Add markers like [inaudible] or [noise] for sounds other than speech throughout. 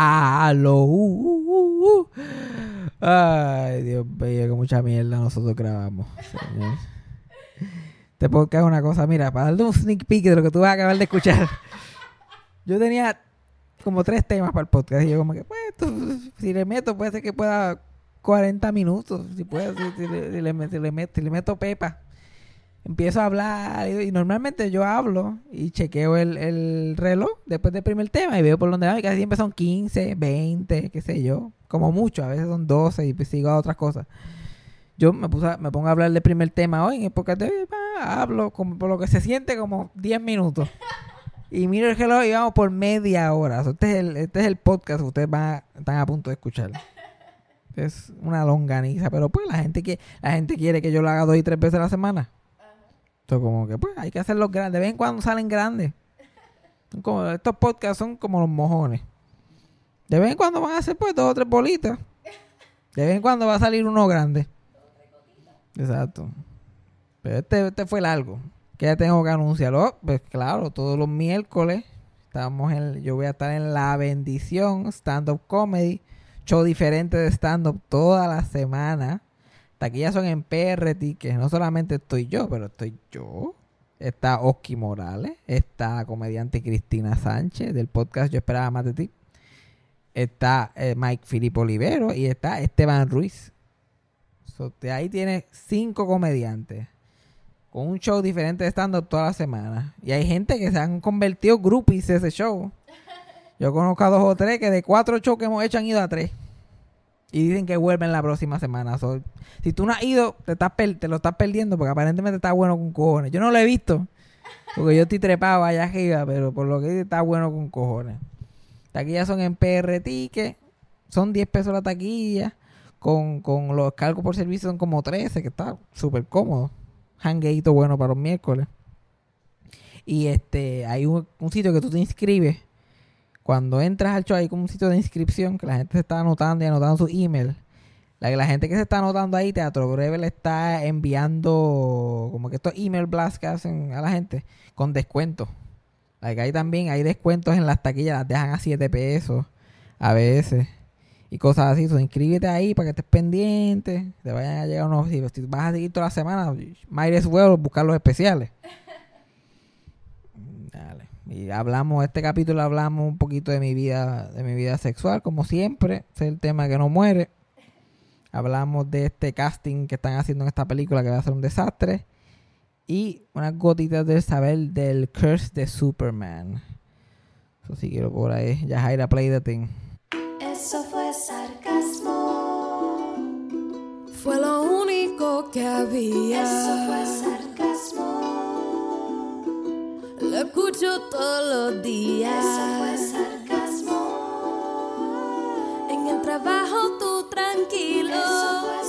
Uh. Ay, Dios mío, que mucha mierda nosotros grabamos. Este podcast es una cosa, mira, para darle un sneak peek de lo que tú vas a acabar de escuchar. Yo tenía como tres temas para el podcast y yo como que, pues, si le meto, puede ser que pueda 40 minutos. Si puedo, si, si le, si si le meto pepa. Empiezo a hablar y, normalmente yo hablo y chequeo el, el reloj después del primer tema y veo por dónde va y casi siempre son 15, 20, qué sé yo. Como mucho, a veces son 12 y pues sigo a otras cosas. Yo me, puse me pongo a hablar del primer tema hoy en podcast de pa, hablo como por lo que se siente como 10 minutos. Y miro el reloj y vamos por media hora. Este, es el, este es el podcast que ustedes van a- están a punto de escuchar. Es una longaniza, pero pues la gente que la gente quiere que yo lo haga dos y tres veces a la semana. Entonces como que pues hay que hacerlos grandes. De vez en cuando salen grandes. Como, estos podcasts son como los mojones. De vez en cuando van a hacer pues dos o tres bolitas. De vez en cuando va a salir uno grande. Exacto. Pero este, este fue largo. Que ya tengo que anunciarlo. Pues claro, todos los miércoles estamos en, yo voy a estar en La Bendición, stand-up comedy. Show diferente de stand-up toda la semana. Taquillas son en PR Tickets. No solamente estoy yo, pero estoy yo. Está Oski Morales. Está comediante Cristina Sánchez del podcast Yo Esperaba Más de Ti. Está eh, Mike Filipe Olivero y está Esteban Ruiz. Ahí tiene cinco comediantes con un show diferente de stand-up toda la semana. Y hay gente que se han convertido groupies de ese show. Yo conozco a dos o tres que de cuatro shows que hemos hecho han ido a tres. Y dicen que vuelven la próxima semana. Si tú no has ido, te lo estás perdiendo porque aparentemente está bueno con cojones. Yo no lo he visto. Porque yo estoy trepado allá arriba, pero por lo que dice está bueno con cojones. Taquillas son en PR Ticket. Son 10 pesos la taquilla. Con, con los cargos por servicio son como 13, que está súper cómodo. Hangueito bueno para los miércoles. Y este hay un, un sitio que tú te inscribes. Cuando entras al show hay como un sitio de inscripción que la gente se está anotando y anotando su email. La, la gente que se está anotando ahí, Teatro Breve le está enviando como que estos email blasts que hacen a la gente con descuentos. Like, ahí también hay descuentos en las taquillas, las dejan a 7 pesos a veces y cosas así. Inscríbete ahí para que estés pendiente, te vayan a llegar unos. Si, si vas a seguir toda la semana, might as buscar los especiales. Y hablamos, este capítulo hablamos un poquito de mi vida, de mi vida sexual, como siempre. Es el tema que no muere. Hablamos de este casting que están haciendo en esta película que va a ser un desastre. Y unas gotitas del saber del curse de Superman. Eso sí quiero por ahí. Ya Jaira play the thing. Eso fue sarcasmo. Fue lo único que había. Eso fue Lo escucho todos los días. Eso fue sarcasmo. En el trabajo tú tranquilo. Eso fue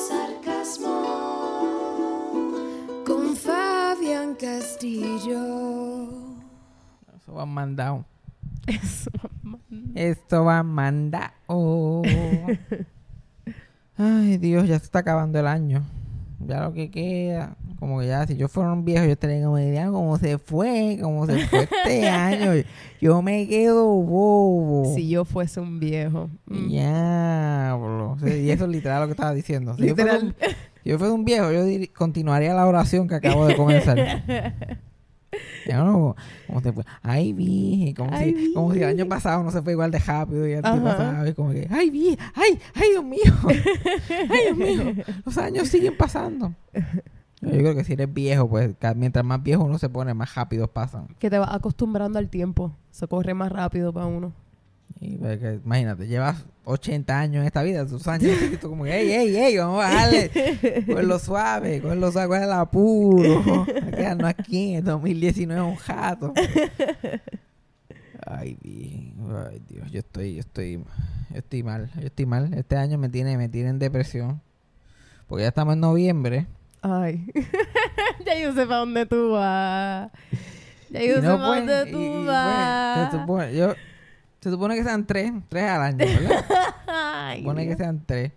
sarcasmo. Con Fabián Castillo. Eso va mandado. Eso. Esto va mandado. [laughs] Ay, Dios, ya se está acabando el año. Ya lo que queda. Como que ya, si yo fuera un viejo, yo estaría como, "Mira cómo se fue, cómo se fue este [laughs] año. Yo me quedo bobo. Si yo fuese un viejo. Mm. Diablo. Y eso es literal lo que estaba diciendo. Si yo Literal. un, si yo fuera un viejo, yo dir- continuaría la oración que acabo de comenzar. [laughs] Ya no, como se fue. Ay, vi. Como, Ay, si, como si el año pasado no se fue igual de rápido y el pasado. Y como que, ay, vi. Ay, ay, Dios mío. [laughs] Ay, Dios mío. Los años siguen pasando. Yo creo que si eres viejo, pues mientras más viejo uno se pone, más rápido pasan. Que te vas acostumbrando al tiempo. Se corre más rápido para uno. Y pues, imagínate, llevas 80 años en esta vida, tus años, y tú como ey, ey, ey, vamos a bajarle, [laughs] con lo suave, con lo suave, con el apuro, [laughs] quedarnos aquí en 2019 un jato. [laughs] Ay, ay, Dios, yo estoy, yo estoy, yo estoy mal, yo estoy mal. Este año me tiene, me tiene en depresión, porque ya estamos en noviembre. Ay. [laughs] ya yo sé para dónde tú vas. Ya yo sé para pues, dónde tú y, pues, vas. se supone, yo, se supone que sean tres, tres al año, ¿verdad? [laughs] Ay, Se supone que sean tres.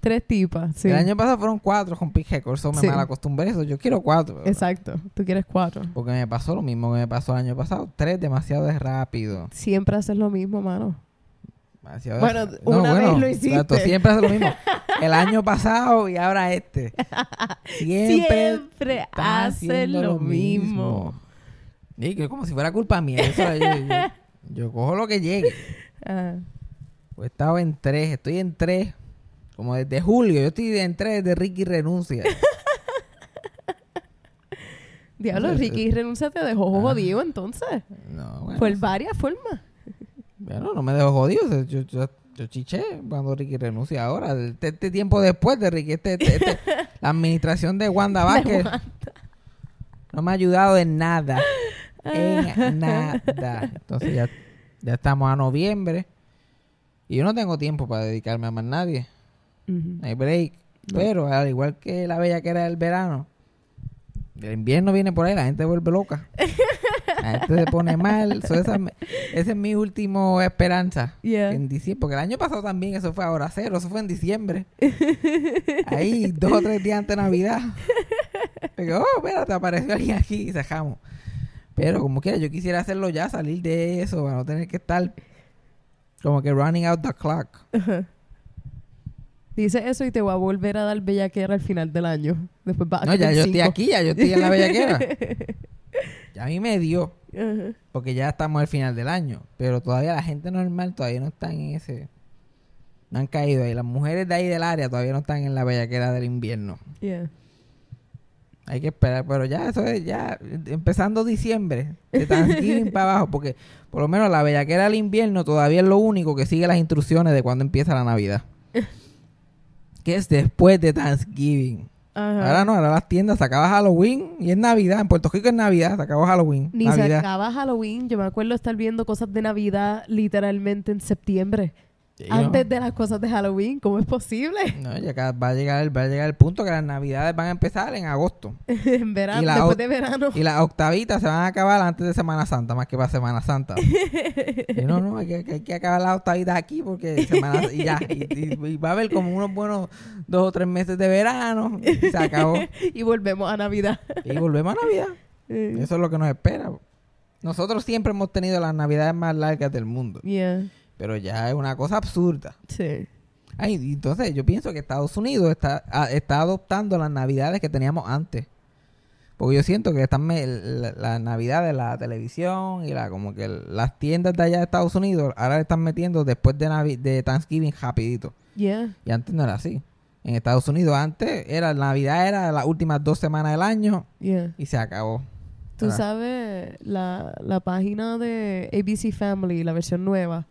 Tres tipas, sí. El año pasado fueron cuatro con Pig Records, so me Sí. mal acostumbré eso. Yo quiero cuatro. ¿verdad? Exacto. Tú quieres cuatro. Porque me pasó lo mismo que me pasó el año pasado. Tres demasiado de rápido. Siempre haces lo mismo, mano. Bueno, una vez lo hiciste. exacto, siempre hace lo mismo. El año pasado y ahora este. [laughs] Siempre, Siempre hace lo mismo. Y que como si fuera culpa mía. Eso, yo, yo- [laughs] yo cojo lo que llegue. Ah, Pues he estado en tres, estoy en tres. Como desde julio, yo estoy en tres desde Ricky renuncia. [laughs] Diablo, Ricky renuncia te dejó Ah. jodido entonces. No, bueno, Por varias formas. Bueno, no me dejo jodido. Yo, yo, yo chiché cuando Ricky renuncia ahora. Este, este tiempo después de Ricky, este, este- este- [laughs] la administración de Wanda Vázquez no me ha ayudado en nada. En nada. Entonces ya, ya estamos a noviembre. Y yo no tengo tiempo para dedicarme a más nadie. Hay break. Pero al igual que la bella que era el verano, el invierno viene por ahí, la gente vuelve loca. [laughs] [laughs] La gente se pone mal. So, esa, es mi última esperanza. Yeah. En diciembre, porque el año pasado también eso fue ahora cero, eso fue en diciembre. [laughs] Ahí, dos o tres días antes de Navidad. Digo, oh, espérate, apareció alguien aquí y dejamos. Pero como quiera, yo quisiera hacerlo ya, salir de eso, para no tener que estar como que running out the clock. Dice eso y te voy a volver a dar bellaquera al final del año. Después va a No, ya yo estoy aquí, ya yo estoy en la bellaquera. [laughs] Ya a mí me dio, porque ya estamos al final del año. Pero todavía la gente normal todavía no están en ese... No han caído ahí. Las mujeres de ahí del área todavía no están en la bellaquera del invierno. Yeah. Hay que esperar, pero ya eso es ya empezando diciembre, de Thanksgiving [laughs] para abajo, porque por lo menos la bellaquera del invierno todavía es lo único que sigue las instrucciones de cuando empieza la Navidad. [laughs] que es después de Thanksgiving. Ajá. Ahora no, ahora las tiendas se acaba Halloween y es Navidad. En Puerto Rico es Navidad, se acabó Halloween. Ni Navidad. acaba Halloween. Yo me acuerdo estar viendo cosas de Navidad literalmente en septiembre. Antes de las cosas de Halloween. ¿Cómo es posible? no, ya va a llegar el, va a llegar el punto que las Navidades van a empezar en agosto. [laughs] en verano, la después de verano. Y las octavitas se van a acabar antes de Semana Santa, más que para Semana Santa. [laughs] Y no, no, hay que, hay que acabar las octavitas aquí porque Semana y ya. Y, y- y va a haber como unos buenos dos o tres meses de verano y se acabó. [laughs] y volvemos a Navidad. Y volvemos a Navidad. Eh, Eso es lo que nos espera. Nosotros siempre hemos tenido las Navidades más largas del mundo. yeah. Pero ya es una cosa absurda. Sí. Ay, entonces yo pienso que Estados Unidos está, a- está adoptando las navidades que teníamos antes. Porque yo siento que están me- la, la navidad de la televisión y la como que las tiendas de allá de Estados Unidos ahora le están metiendo después de, Navi- de Thanksgiving rapidito. Yeah. Y antes no era así. En Estados Unidos antes era Navidad era las últimas dos semanas del año Yeah. y se acabó. Tú sabes, la, la página de ABC Family, la versión nueva,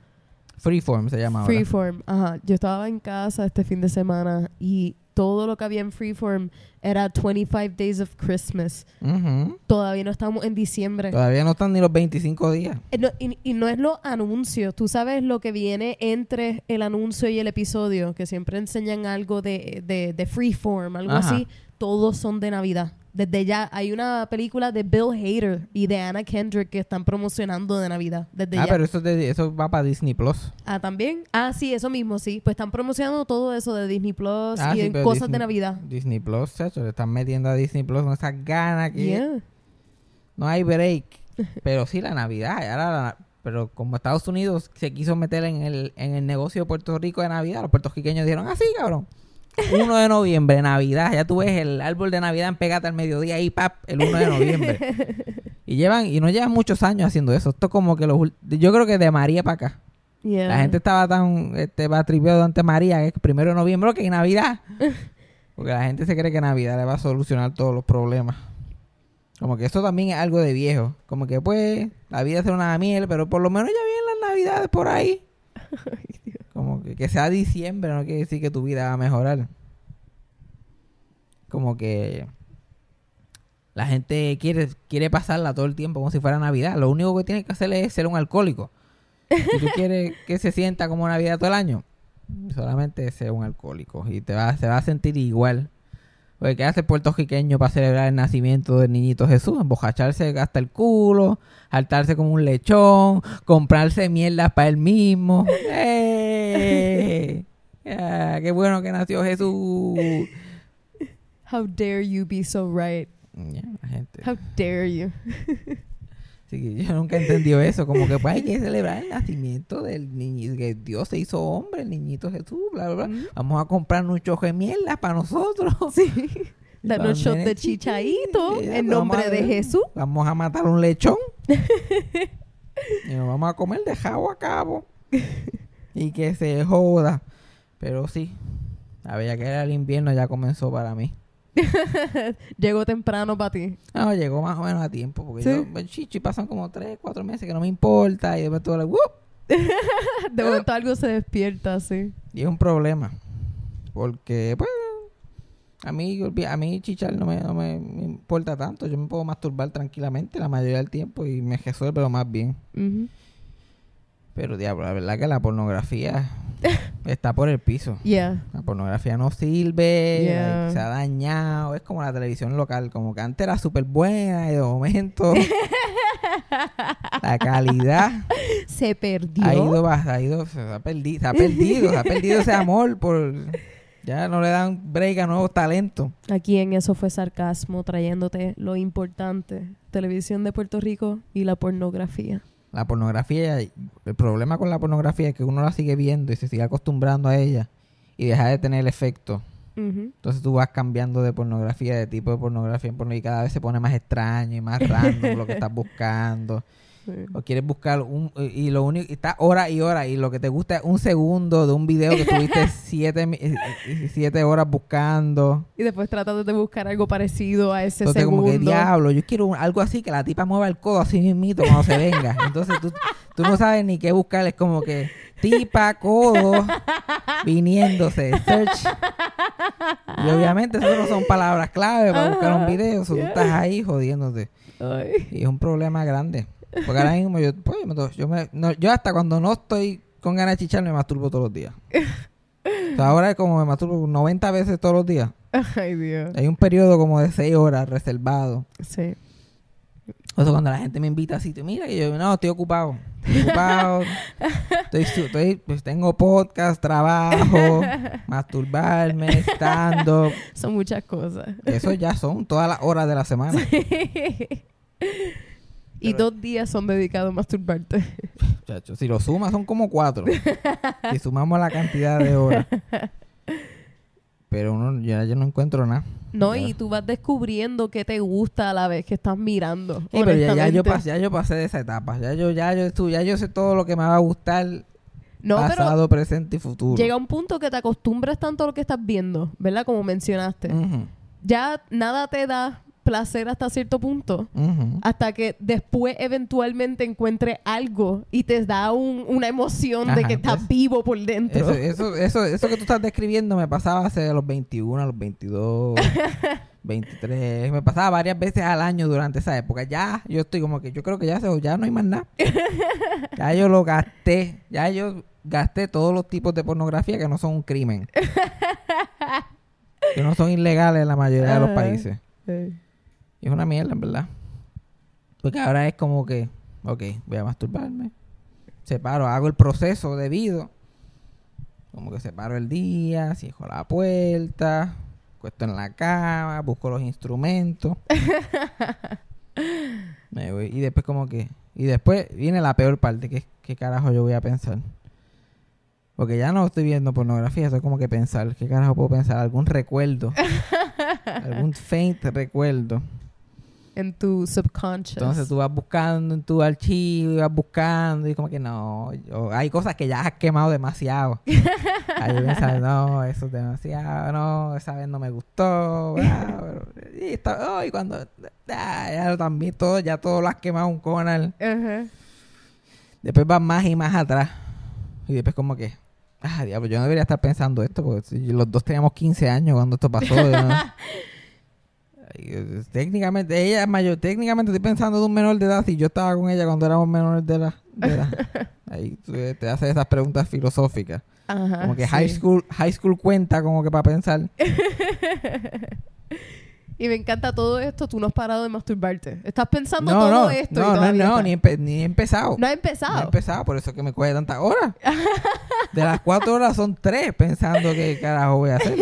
Freeform se llama ahora. Freeform, ajá. Yo estaba en casa este fin de semana y todo lo que había en Freeform era 25 Days of Christmas. Ujú. Todavía no estamos en diciembre. Todavía no están ni los 25 días. Eh, no, y, y no es los anuncios. Tú sabes lo que viene entre el anuncio y el episodio, que siempre enseñan algo de, de, de freeform, algo Ajá. así. Todos son de Navidad. Desde ya hay una película de Bill Hader y de Anna Kendrick que están promocionando de Navidad. Desde Ah, ya. pero eso, de- eso va para Disney Plus. Ah, también. Ah, sí, eso mismo, sí. Pues están promocionando todo eso de Disney Plus Ah, y sí, en pero cosas Disney- de Navidad. Disney Plus, chacho, le están metiendo a Disney Plus con esas ganas que Yeah. no hay break. [laughs] Pero sí, la Navidad. Ahora la- pero como Estados Unidos se quiso meter en el, en el negocio de Puerto Rico de Navidad, los puertorriqueños dijeron, así, cabrón. 1 de noviembre, Navidad. Ya tú ves el árbol de Navidad en pegata al mediodía ahí, pap, el 1 de noviembre. y llevan, y no llevan muchos años haciendo eso. Esto es como que los, yo creo que de María para acá. Yeah. La gente estaba tan este, batripeado ante María, que es primero de noviembre, que Navidad. [laughs] Porque la gente se cree que Navidad le va a solucionar todos los problemas. Como que eso también es algo de viejo. Como que pues, la vida es una miel, pero por lo menos ya vienen las navidades por ahí. [laughs] Como que, que sea diciembre no quiere decir que tu vida va a mejorar. Como que la gente quiere, quiere pasarla todo el tiempo como si fuera Navidad. Lo único que tienes que hacer es ser un alcohólico. Si tú quieres [laughs] que se sienta como Navidad todo el año, solamente ser un alcohólico y te va, se va a sentir igual. Porque ¿qué hace el puertorriqueño para celebrar el nacimiento del niñito Jesús? Embojacharse hasta el culo, saltarse como un lechón, comprarse mierdas para él mismo. [laughs] ¡Eh! Ah, ¡Qué bueno que nació Jesús! How dare you be so right? La gente. How dare you? [laughs] Así que yo nunca he entendido eso. Como que pues hay que celebrar el nacimiento del niñito, que Dios se hizo hombre, el niñito Jesús, bla, bla, bla. Vamos a comprar un choque de mierda para nosotros. [laughs] Sí. Danos shot de chichaito en nombre a de. Jesús. Vamos a matar un lechón. [laughs] y nos vamos a comer de jabo a cabo. y que se joda. Pero sí, la bella que era el invierno ya comenzó para mí. [laughs] Llegó temprano para ti. No, llegó más o menos a tiempo. Porque Sí. yo, chichi, pasan como 3, 4 meses que no me importa. Y después todo el... ¡wup! De momento algo se despierta así. Y es un problema. Porque, pues, a mí, a mí chichar no, me, no me, me importa tanto. Yo me puedo masturbar tranquilamente la mayoría del tiempo y me resuelve lo más bien. Pero, diablo, la verdad que la pornografía [laughs] está por el piso. Yeah. La pornografía no sirve, Yeah. like, se ha dañado. Es como la televisión local, como que antes era súper buena y de momento la calidad [laughs] Se perdió. ha ido, ha ido, se ha perdido, se ha perdido, se ha perdido ese amor por ya no le dan break a nuevos talentos. Aquí en Eso fue Sarcasmo, trayéndote lo importante. Televisión de Puerto Rico y la pornografía. La pornografía, el problema con la pornografía es que uno la sigue viendo y se sigue acostumbrando a ella y deja de tener el efecto. Entonces tú vas cambiando de pornografía, de tipo de pornografía en pornografía y cada vez se pone más extraño y más [laughs] random lo que estás buscando. Sí. O quieres buscar un... Y lo único... Está hora y hora y lo que te gusta es un segundo de un video que tuviste [laughs] siete, eh, eh, siete horas buscando. Y después tratas de buscar algo parecido a ese Entonces segundo. como que diablo, yo quiero un- algo así que la tipa mueva el codo así mismito cuando se venga. Entonces tú, tú no sabes ni qué buscar, es como que tipa, codo, viniéndose, search. Y obviamente eso no son palabras clave para buscar un video, so tú yeah. estás ahí jodiéndote. Ay. Y es un problema grande. Porque ahora mismo yo, pues, yo, me- no, yo hasta cuando no estoy con ganas de chichar me masturbo todos los días. O sea, ahora es como me masturbo 90 veces todos los días. Ay, Dios. Hay un periodo como de 6 horas reservado. Sí. O sea, cuando la gente me invita así, te mira que yo, no, estoy ocupado. Estoy ocupado. estoy, pues tengo podcast, trabajo, masturbarme, estando. Son muchas cosas. Eso ya son todas las horas de la semana. Y Pero- dos días son dedicados a masturbarte. [laughs] Chacho, si lo sumas son como cuatro. si sumamos la cantidad de horas. Pero uno, ya yo no encuentro nada. No, Ya. y tú vas descubriendo qué te gusta a la vez que estás mirando. Sí, pero ya, ya yo pasé, ya yo pasé de esa etapa. Ya yo, ya yo estu- ya yo sé todo lo que me va a gustar, No, pero pasado, presente y futuro. llega un punto que te acostumbras tanto a lo que estás viendo, ¿verdad? Como mencionaste. Ya nada te da placer hasta cierto punto. Hasta que después eventualmente encuentres algo y te da un- una emoción de que estás pues, vivo por dentro. Eso, eso, eso, eso que tú estás describiendo me pasaba hace los 21, a los 22, 23. [laughs] Me pasaba varias veces al año durante esa época. Ya, yo estoy como que yo creo que ya, ya no hay más nada. [laughs] Ya yo lo gasté. Ya yo gasté todos los tipos de pornografía que no son un crimen. [laughs] que no son ilegales en la mayoría de los países. Sí. Y es una mierda, en verdad. Porque ahora es como que, ok, voy a masturbarme. Separo, hago el proceso debido. Como que separo el día, cierro la puerta, cuesto en la cama, busco los instrumentos. [laughs] Me voy. Y después como que... Y después viene la peor parte, que es qué carajo yo voy a pensar. Porque ya no estoy viendo pornografía, eso es como que pensar. ¿Qué carajo puedo pensar? ¿Algún recuerdo? [laughs] ¿Algún faint recuerdo? En tu subconscious. Entonces tú vas buscando en tu archivo y vas buscando y como que no, yo- hay cosas que ya has quemado demasiado. [laughs] Ahí no, eso es demasiado, no, esa vez no me gustó. ah, y, está- oh, y cuando, ah, ya también todo, ya todo lo has quemado un conal. Ajá. Después vas más y más atrás. Y después como que, ah, diablo, yo no debería estar pensando esto porque los dos teníamos 15 años cuando esto pasó. no- [laughs] técnicamente, ella es mayor. Técnicamente estoy pensando de un menor de edad si yo estaba con ella cuando éramos menores de edad. de edad. [laughs] Ahí eh, te haces esas preguntas filosóficas. Ajá, Como que sí. high school high school cuenta como que para pensar. [laughs] Y me encanta todo esto, tú no has parado de masturbarte. Estás pensando No, todo no, esto. y no, no, todavía no, estás- ni, empe- ni he empezado. No ha No he empezado. empezado, por eso que me coge tantas horas. [laughs] De las cuatro horas son tres pensando qué carajo voy a hacer.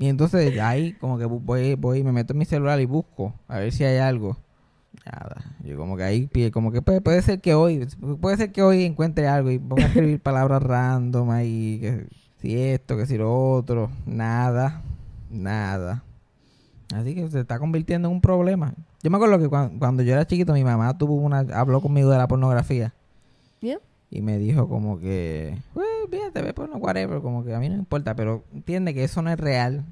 Y entonces ahí como que voy, voy, me meto en mi celular y busco a ver si hay algo. Nada. Yo como que ahí, como que puede, puede ser que hoy, puede ser que hoy encuentre algo y ponga a escribir [laughs] palabras random ahí, que si esto, que si lo otro. Nada. Nada. Así que se está convirtiendo en un problema. Yo me acuerdo que cuan- cuando, yo era chiquito, mi mamá tuvo una, habló conmigo de la pornografía. Yeah. Y me dijo como que, pues, fíjate, ve porno, whatever, como que a mí no importa, pero entiende que eso no es real.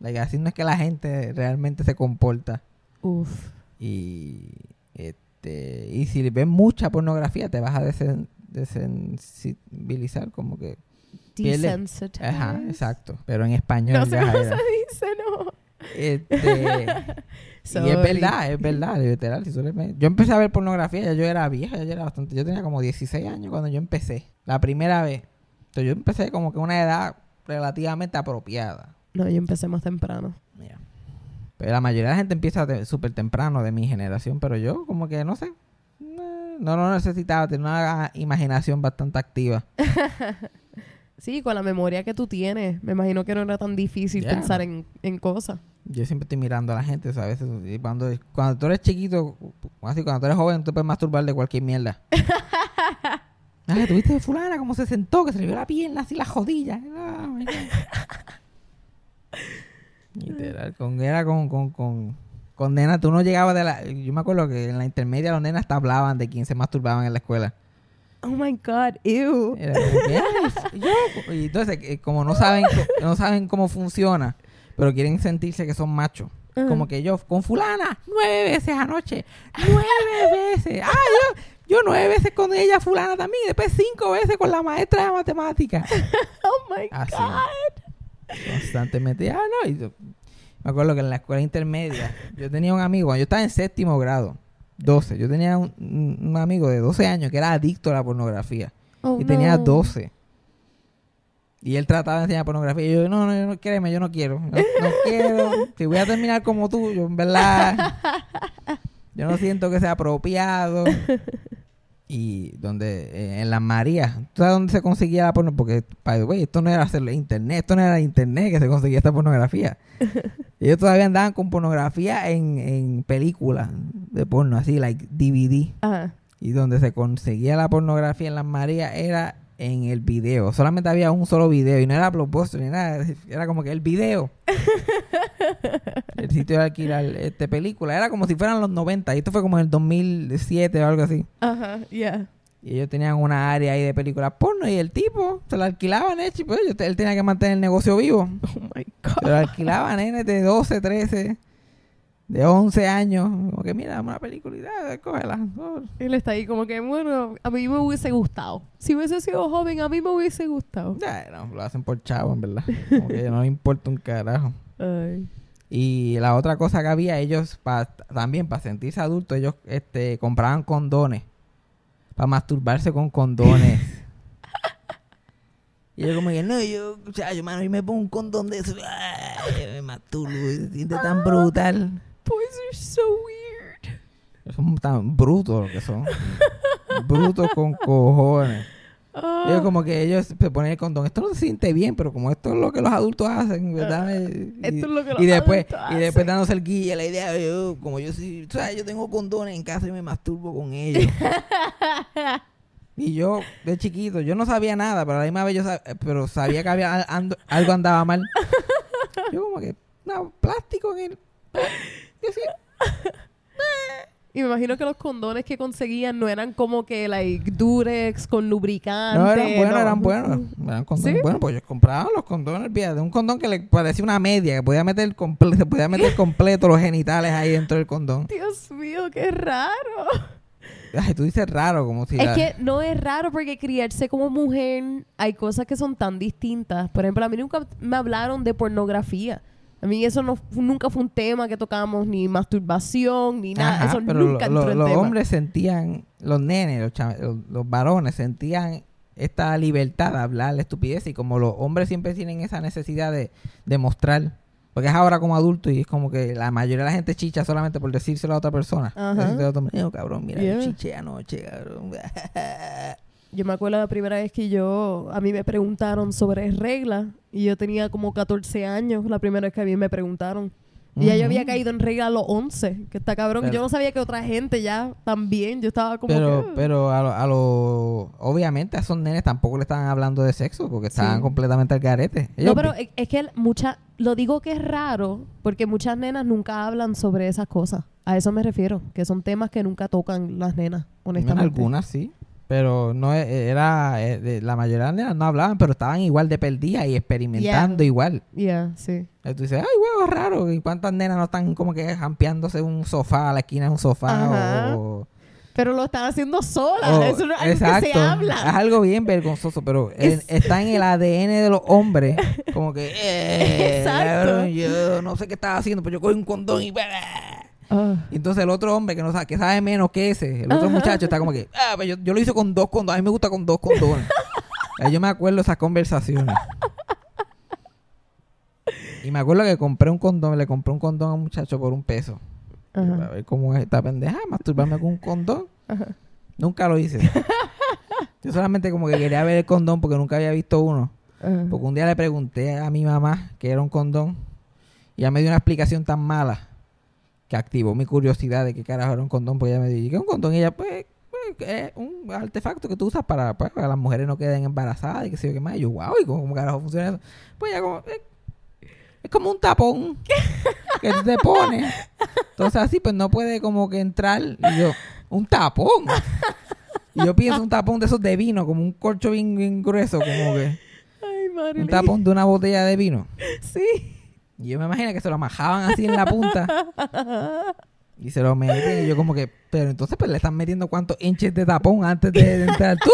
Like, así no es que la gente realmente se comporta. Uf. Y este y si ves mucha pornografía te vas a desen- desensibilizar como que Desensitized. ajá exacto pero en español No sé cómo se dice, no. Este, [laughs] y es verdad es verdad literal si le yo empecé a ver pornografía ya yo era vieja ya yo era bastante yo tenía como 16 años cuando yo empecé la primera vez entonces yo empecé como que una edad relativamente apropiada No, yo empecé más temprano. Mira. Pero la mayoría de la gente empieza súper temprano de mi generación, pero yo como que no sé. No lo necesitaba, tenía una imaginación bastante activa. [laughs] Sí, con la memoria que tú tienes, me imagino que no era tan difícil Yeah. pensar en, en cosas. Yo siempre estoy mirando a la gente, ¿sabes? Y cuando, cuando tú eres chiquito, así cuando tú eres joven, tú puedes masturbar de cualquier mierda. Ay, [laughs] ¿tuviste de fulana cómo se sentó? Que se le vio la pierna así, la jodilla. Ah. [laughs] Literal, con, era con, con, con, con nena, tú no llegabas de la... Yo me acuerdo que en la intermedia los nenas hasta hablaban de quién se masturbaban en la escuela. Oh my God, ew. Era como y entonces, eh, como no saben, no saben cómo funciona, pero quieren sentirse que son machos. Como que yo, con fulana, nueve veces anoche. [laughs] Nueve veces. Ah, yo, yo nueve veces con ella, fulana también. Y después cinco veces con la maestra de matemáticas. [laughs] Oh my Así. God. Constantemente. Ah, no. y yo- me acuerdo que en la escuela intermedia, yo tenía un amigo, yo estaba en séptimo grado, 12. Yo tenía un, amigo de 12 años que era adicto a la pornografía. Oh, y tenía no. 12. Y él trataba de enseñar pornografía. Y yo, no, no, no, créeme, yo no quiero. No, no [laughs] quiero. Si voy a terminar como tú, yo en verdad. [laughs] Yo no siento que sea apropiado. Y donde, eh, en las Marías, ¿tú sabes dónde se conseguía la pornografía? Porque, by the way, esto no era hacerlo internet, esto no era internet que se conseguía esta pornografía. [laughs] Ellos todavía andaban con pornografía en, en películas de porno, así, like DVD. Ajá. Y donde se conseguía la pornografía en las Marías era en el video. Solamente había un solo video y no era Blockbuster ni nada. Era como que el video. el sitio de alquilar este, película. Era como si fueran los 90. Y esto fue como en el 2007 o algo así. Ajá, yeah. Y ellos tenían una área ahí de películas porno y el tipo se la alquilaban, y pues él tenía que mantener el negocio vivo. Oh my Se God. lo alquilaban nenes de 12, 13, de 11 años. Como que mira, una película y cógela. Él está ahí como que, bueno, a mí me hubiese gustado. Si hubiese sido joven, a mí me hubiese gustado. Ya, no, lo hacen por chavo, en verdad. Como que no le importa un carajo. Ay. Y la otra cosa que había, ellos pa- también para sentirse adultos, ellos este, compraban condones. Para masturbarse con condones. [laughs] y yo como que, no, yo, o sea, yo, mano, yo me pongo un condón de eso. ay, me masturbo, se siente tan brutal. Boys are so weird. Son tan brutos lo que son. [laughs] brutos con cojones. Ah. Ellos como que ellos se ponen el condón. Esto no se siente bien, pero como esto es lo que los adultos hacen, ¿verdad? Y- Ah, Esto es lo que los y después, adultos y después hacen. dándose el guille, la idea, yo, como yo sí, tú sabes, yo tengo condones en casa y me masturbo con ellos. [laughs] y yo, de chiquito, yo no sabía nada, pero a la misma vez yo sab- pero sabía que había ando- algo andaba mal. [laughs] yo como que, no, plástico en el... Yo sí, [laughs] Y me imagino que los condones que conseguían no eran como que, like, Durex con lubricante. No, eran buenos, no. eran buenos. Eran condones ¿Sí? buenos, pues ellos compraban los condones, fíjate, un condón que le parecía una media, que podía meter comple- [laughs] se podía meter completo los genitales ahí dentro del condón. Dios mío, qué raro. Ay, tú dices raro, como si... Es la- que no es raro porque criarse como mujer hay cosas que son tan distintas. Por ejemplo, a mí nunca me hablaron de pornografía. A mí eso no, nunca fue un tema que tocamos, ni masturbación, ni nada. Ajá, eso pero nunca lo- entró en los tema. hombres sentían, los nenes, los, chama- los, los varones sentían esta libertad de hablar la estupidez y como los hombres siempre tienen esa necesidad de, de mostrar, porque es ahora como adulto y es como que la mayoría de la gente chicha solamente por decírselo a otra persona. Ajá. Decirle a otro, "Eh, cabrón, mira, yo Yeah. chiché anoche, cabrón. [laughs] Yo me acuerdo la primera vez que yo, a mí me preguntaron sobre reglas y yo tenía como 14 años la primera vez que a mí me preguntaron. Y ya yo había caído en regla a los 11, que está cabrón. Pero- yo no sabía que otra gente ya también. Yo estaba como Pero, que... pero a lo, a lo- obviamente a esos nenes tampoco le estaban hablando de sexo porque estaban Sí. completamente al garete. No, pero es es que muchas... Lo digo que es raro porque muchas nenas nunca hablan sobre esas cosas. A eso me refiero. Que son temas que nunca tocan las nenas, honestamente. algunas sí, pero no e- era eh, de- la mayoría de las nenas no hablaban, pero estaban igual de perdidas y experimentando Yeah. igual. Yeah, sí. Y tú dices, ay, huevo, raro. ¿Y cuántas nenas no están como que jampeándose un sofá, a la esquina de un sofá? O, Pero lo están haciendo solas. o- eso no es algo Oh, exacto. que se habla. Es algo bien vergonzoso, pero [laughs] en- Es- está en el ADN de los hombres. Como que, [laughs] eh, Exacto. yo no sé qué estaba haciendo, pero yo cogí un condón y... Ah. Y entonces el otro hombre que no sabe, que sabe menos que ese, el otro muchacho está como que, ah, pero yo, yo lo hice con dos condones, a mí me gusta con dos condones. [laughs] Ahí yo me acuerdo esas conversaciones. Y me acuerdo que compré un condón, le compré un condón a un muchacho por un peso. A Ajá. ver cómo es esta pendeja, masturbarme con un condón. Nunca lo hice. [laughs] Yo solamente como que quería ver el condón porque nunca había visto uno. Porque un día le pregunté a mi mamá que era un condón y ella me dio una explicación tan mala que activó mi curiosidad de qué carajo era un condón. Pues ella me dijo, ¿qué es un condón? Y ella, pues, pues, es un artefacto que tú usas para, pues, para que las mujeres no queden embarazadas y qué sé yo qué más. Y yo, wow, ¿y cómo, cómo carajo funciona eso? Pues ella como, "Eh, es como un tapón [laughs] que tú te pones. Entonces así pues no puede como que entrar. Y yo, un tapón. Y yo pienso un tapón de esos de vino, como un corcho bien, bien grueso, como que Ay, un tapón de una botella de vino. Sí. Y yo me imagino que se lo amajaban así en la punta y se lo meten. Y yo como que, pero entonces pues le están metiendo cuántos inches de tapón antes de, de entrar tú.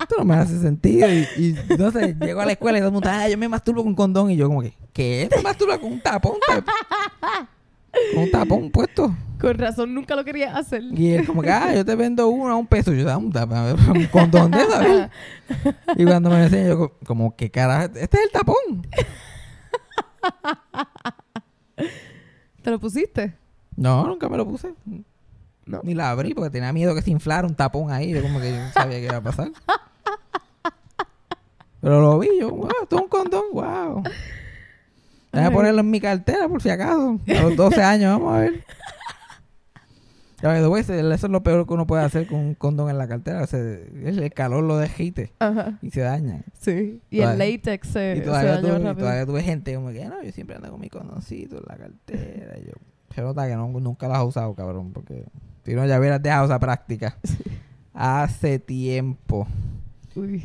Esto no me hace sentido. Y, y entonces llego a la escuela y todo el mundo, ah, yo me masturbo con condón. Y yo como que, ¿qué? ¿Te masturbas con un tapón? Con un tapón puesto. Con razón nunca lo quería hacer. Y él como que, ah, yo te vendo uno a un peso. Y yo, da un, tapón, un condón de. ¿eh? Y cuando me lo enseña, yo co- como, ¿qué carajo? Este es el tapón. [laughs] ¿Te lo pusiste? No, nunca me lo puse. No. Ni la abrí porque tenía miedo que se inflara un tapón ahí. Yo como que yo no sabía qué iba a pasar. [laughs] Pero lo vi yo, wow, esto es un condón, wow. Voy a ponerlo en mi cartera por si acaso. A los 12 años, vamos a ver. Ya eso es lo peor que uno puede hacer con un condón en la cartera. O sea, el calor lo dejite Ajá. y se daña. Sí. Y Todavía- el látex se, y se todavía, tuve, y rápido. todavía tuve gente como que, no, yo siempre ando con mi condoncito en la cartera. Y yo, se nota que no, nunca lo has usado, cabrón, porque si no ya hubieras dejado esa práctica. [laughs] Hace tiempo. Uy.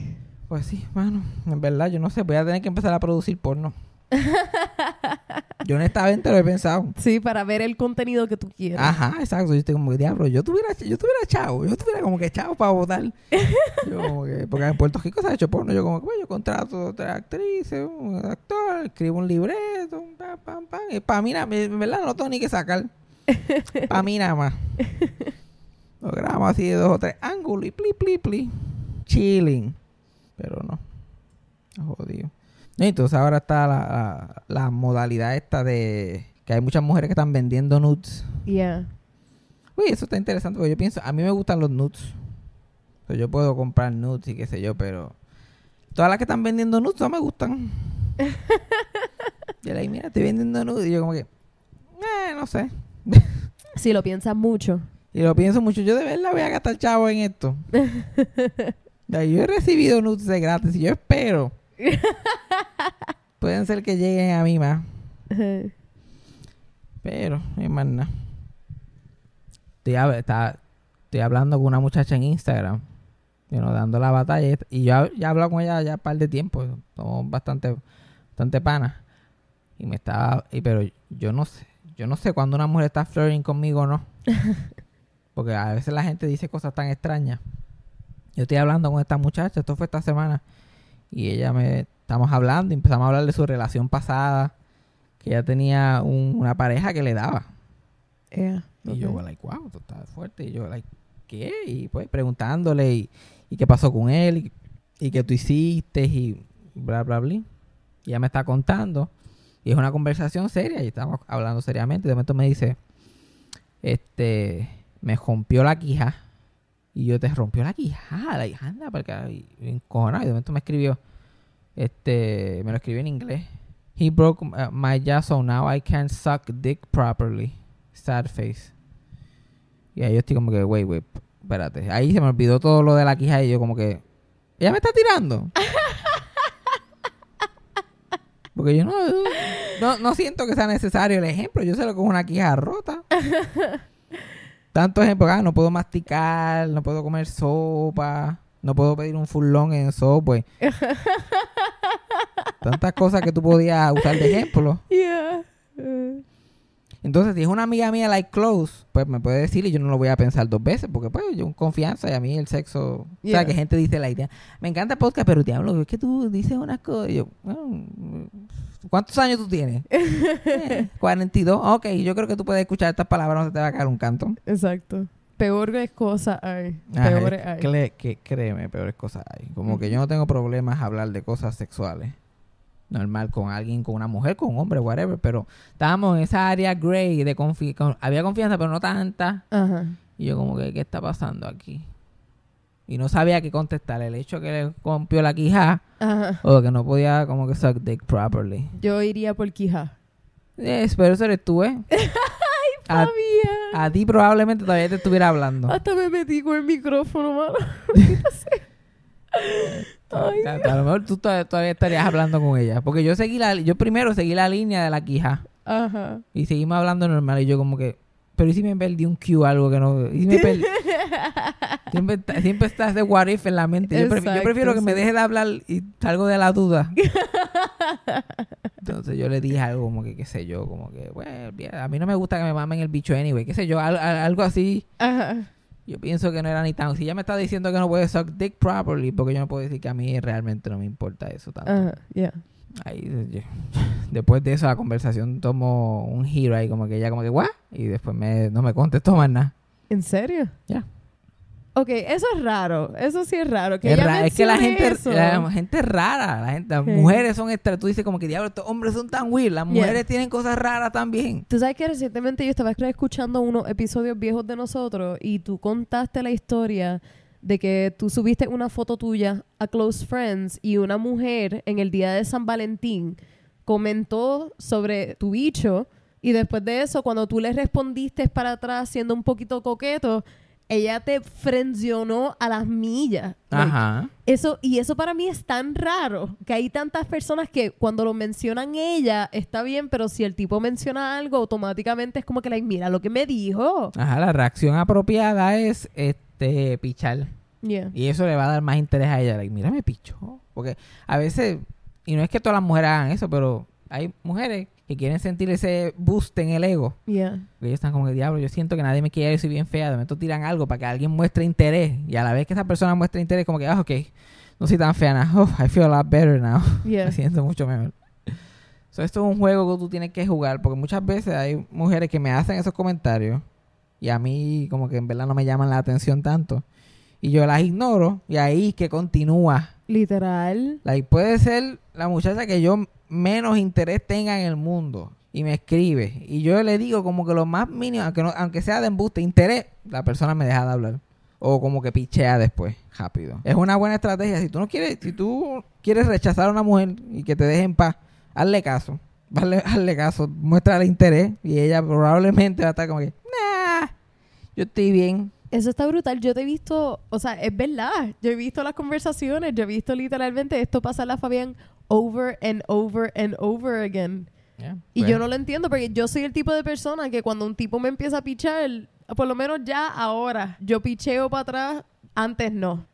Pues sí, mano, en verdad, yo no sé, voy a tener que empezar a producir porno. [laughs] yo honestamente lo he pensado. Sí, para ver el contenido que tú quieres. Ajá, exacto. Yo estoy como que diablo. Yo tuviera, yo tuviera chavo. Yo tuviera como que chavo para votar. [laughs] Yo como que, porque en Puerto Rico se ha hecho porno. Yo como que, pues, yo contrato tres actrices, un actor, escribo un libreto, un pam, pam, pam. Y para mí, nada, en verdad, no tengo ni que sacar. Para mí nada más. [laughs] Lo grabamos así de dos o tres ángulos y pli, pli, pli. Chilling. Pero no. Jodido. Y Entonces ahora está la, la, la modalidad esta de que hay muchas mujeres que están vendiendo nudes. Yeah. Uy, eso está interesante porque yo pienso, a mí me gustan los nudes. O sea, yo puedo comprar nudes y qué sé yo, pero todas las que están vendiendo nudes no me gustan. [laughs] yo le digo, mira, estoy vendiendo nudes y yo como que, eh, no sé. [laughs] Si lo piensas mucho. Y lo pienso mucho, yo de verdad voy a gastar chavo en esto. [laughs] Yo he recibido nudes de gratis y yo espero. [laughs] Pueden ser que lleguen a mí más. Pero, hay más nada. Estoy, hablando con una muchacha en Instagram, you know, dando la batalla. Y yo ya he hablado con ella ya un par de tiempo. Somos bastante, bastante panas. Y me estaba. Y, pero yo no sé. Yo no sé cuando una mujer está flirting conmigo o no. [laughs] Porque a veces la gente dice cosas tan extrañas. Yo estoy hablando con esta muchacha, esto fue esta semana. Y ella me. Estamos hablando y empezamos a hablar de su relación pasada. Que ella tenía un- una pareja que le daba. Yeah. Y yo, like, wow, esto está fuerte. Y yo, like, ¿qué? Y pues preguntándole, y, y qué pasó con él, y, y qué tú hiciste, y bla, bla, bla. Y ella me está contando. Y es una conversación seria, y estamos hablando seriamente. De momento me dice, este, me rompió la quija. Y yo, te rompió la quijada, y anda, porque encojonado. Y de momento me escribió, este, me lo escribió en inglés. He broke uh, my jaw so now I can't suck dick properly. Sad face. Y ahí yo estoy como que, wait, wait, espérate. Ahí se me olvidó todo lo de la quija y yo como que, ¿ella me está tirando? [laughs] Porque yo no, no, no siento que sea necesario el ejemplo. Yo sé lo que es una quija rota. [laughs] Tanto ejemplo, ah, no puedo masticar, no puedo comer sopa, no puedo pedir un furlón en Subway. [laughs] Tantas cosas que tú podías usar de ejemplo. Yeah. Uh, Entonces, si es una amiga mía like close, pues me puede decir y yo no lo voy a pensar dos veces, porque pues yo confianza y a mí el sexo, o Yeah. sea, que gente dice la idea, me encanta el podcast, pero diablo, es que tú dices unas cosas, yo, ¿cuántos años tú tienes? [laughs] "Eh, 42, ok, yo creo que tú puedes escuchar estas palabras, no se te va a caer un canto. exacto. Peores cosas hay. Peores es- hay. que, créeme, peores cosas hay. Como que yo no tengo problemas hablar de cosas sexuales. Normal, con alguien, con una mujer, con un hombre, whatever. Pero estábamos en esa área gray de confi con- había confianza, pero no tanta. Ajá. Y yo como que, ¿qué está pasando aquí? Y no sabía qué contestar. El hecho que le rompió la quija Ajá. o que no podía como que suck dick properly. Yo iría por quija. Yes, pero eso eres tú, ¿eh? [laughs] a, Sabía. a ti probablemente todavía te estuviera hablando. Hasta me metí con el micrófono, mano. [laughs] [laughs] Ay, A, lo mejor tú todavía, estarías hablando con ella. Porque yo seguí la, yo primero seguí la línea de la quija. Ajá. Y seguimos hablando normal. Y yo como que, pero ¿y si me perdí un cue algo que no? ¿Y si me perdí? [laughs] siempre, está- siempre estás de what if en la mente. Yo, prefiero que me deje de hablar y salgo de la duda. [laughs] Entonces yo le dije algo como que, qué sé yo, como que, bueno, a mí no me gusta que me mamen el bicho anyway, qué sé yo, al- al- algo así. Ajá. Yo pienso que no era ni tan... Si ella me está diciendo que no puede suck dick properly, porque yo no puedo decir que a mí realmente no me importa eso tanto. Ajá. Yeah. Ahí, yo- [laughs] después de eso la conversación tomó un giro ahí como que ella como que ¿what? y después me, no me contestó más nada ¿En serio? Ya. Ok, eso es raro. Eso sí es raro. Que es, ella ra- es que la gente eso. la gente es rara la gente las mujeres son extra tú dices como que diablo estos hombres son tan weird las Yeah. mujeres tienen cosas raras también Tú sabes que recientemente yo estaba escuchando unos episodios viejos de nosotros y tú contaste la historia de que tú subiste una foto tuya a Close Friends y una mujer en el día de San Valentín comentó sobre tu bicho y después de eso cuando tú le respondiste para atrás siendo un poquito coqueto, ella te frencionó a las millas. Like, ajá eso, y eso para mí es tan raro, que hay tantas personas que cuando lo mencionan ella está bien, pero si el tipo menciona algo, automáticamente es como que, like, mira lo que me dijo. ajá la reacción apropiada es este pichar Yeah. y eso le va a dar más interés a ella like, mira me pichó porque a veces y no es que todas las mujeres hagan eso pero hay mujeres que quieren sentir ese boost en el ego Yeah. Porque ellos están como que diablo, yo siento que nadie me quiere, yo soy bien fea, de momento tiran algo para que alguien muestre interés. Y a la vez que esa persona muestra interés, como que, ah, ok, no soy tan fea now. [laughs] Oh, I feel a lot better now. Yeah. [laughs] me siento mucho mejor. So, esto es un juego que tú tienes que jugar, porque muchas veces hay mujeres que me hacen esos comentarios y a mí como que en verdad no me llaman la atención tanto. Y yo las ignoro y ahí que continúa. Literal. Like, puede ser la muchacha que yo menos interés tenga en el mundo y me escribe y yo le digo como que lo más mínimo, aunque, aunque sea de embuste, interés, la persona me deja de hablar. O como que pichea después, rápido. Es una buena estrategia. Si tú no quieres, si tú quieres rechazar a una mujer y que te deje en paz, hazle caso. Hazle, [laughs] hazle caso, muéstrale interés y ella probablemente va a estar como que, nah, yo estoy bien. Eso está brutal. Yo te he visto, o sea, es verdad. Yo he visto las conversaciones, yo he visto literalmente esto pasar a Fabián over and over and over again. Y yo no lo entiendo porque yo soy el tipo de persona que cuando un tipo me empieza a pichar, por lo menos ya ahora, yo picheo para atrás, antes no.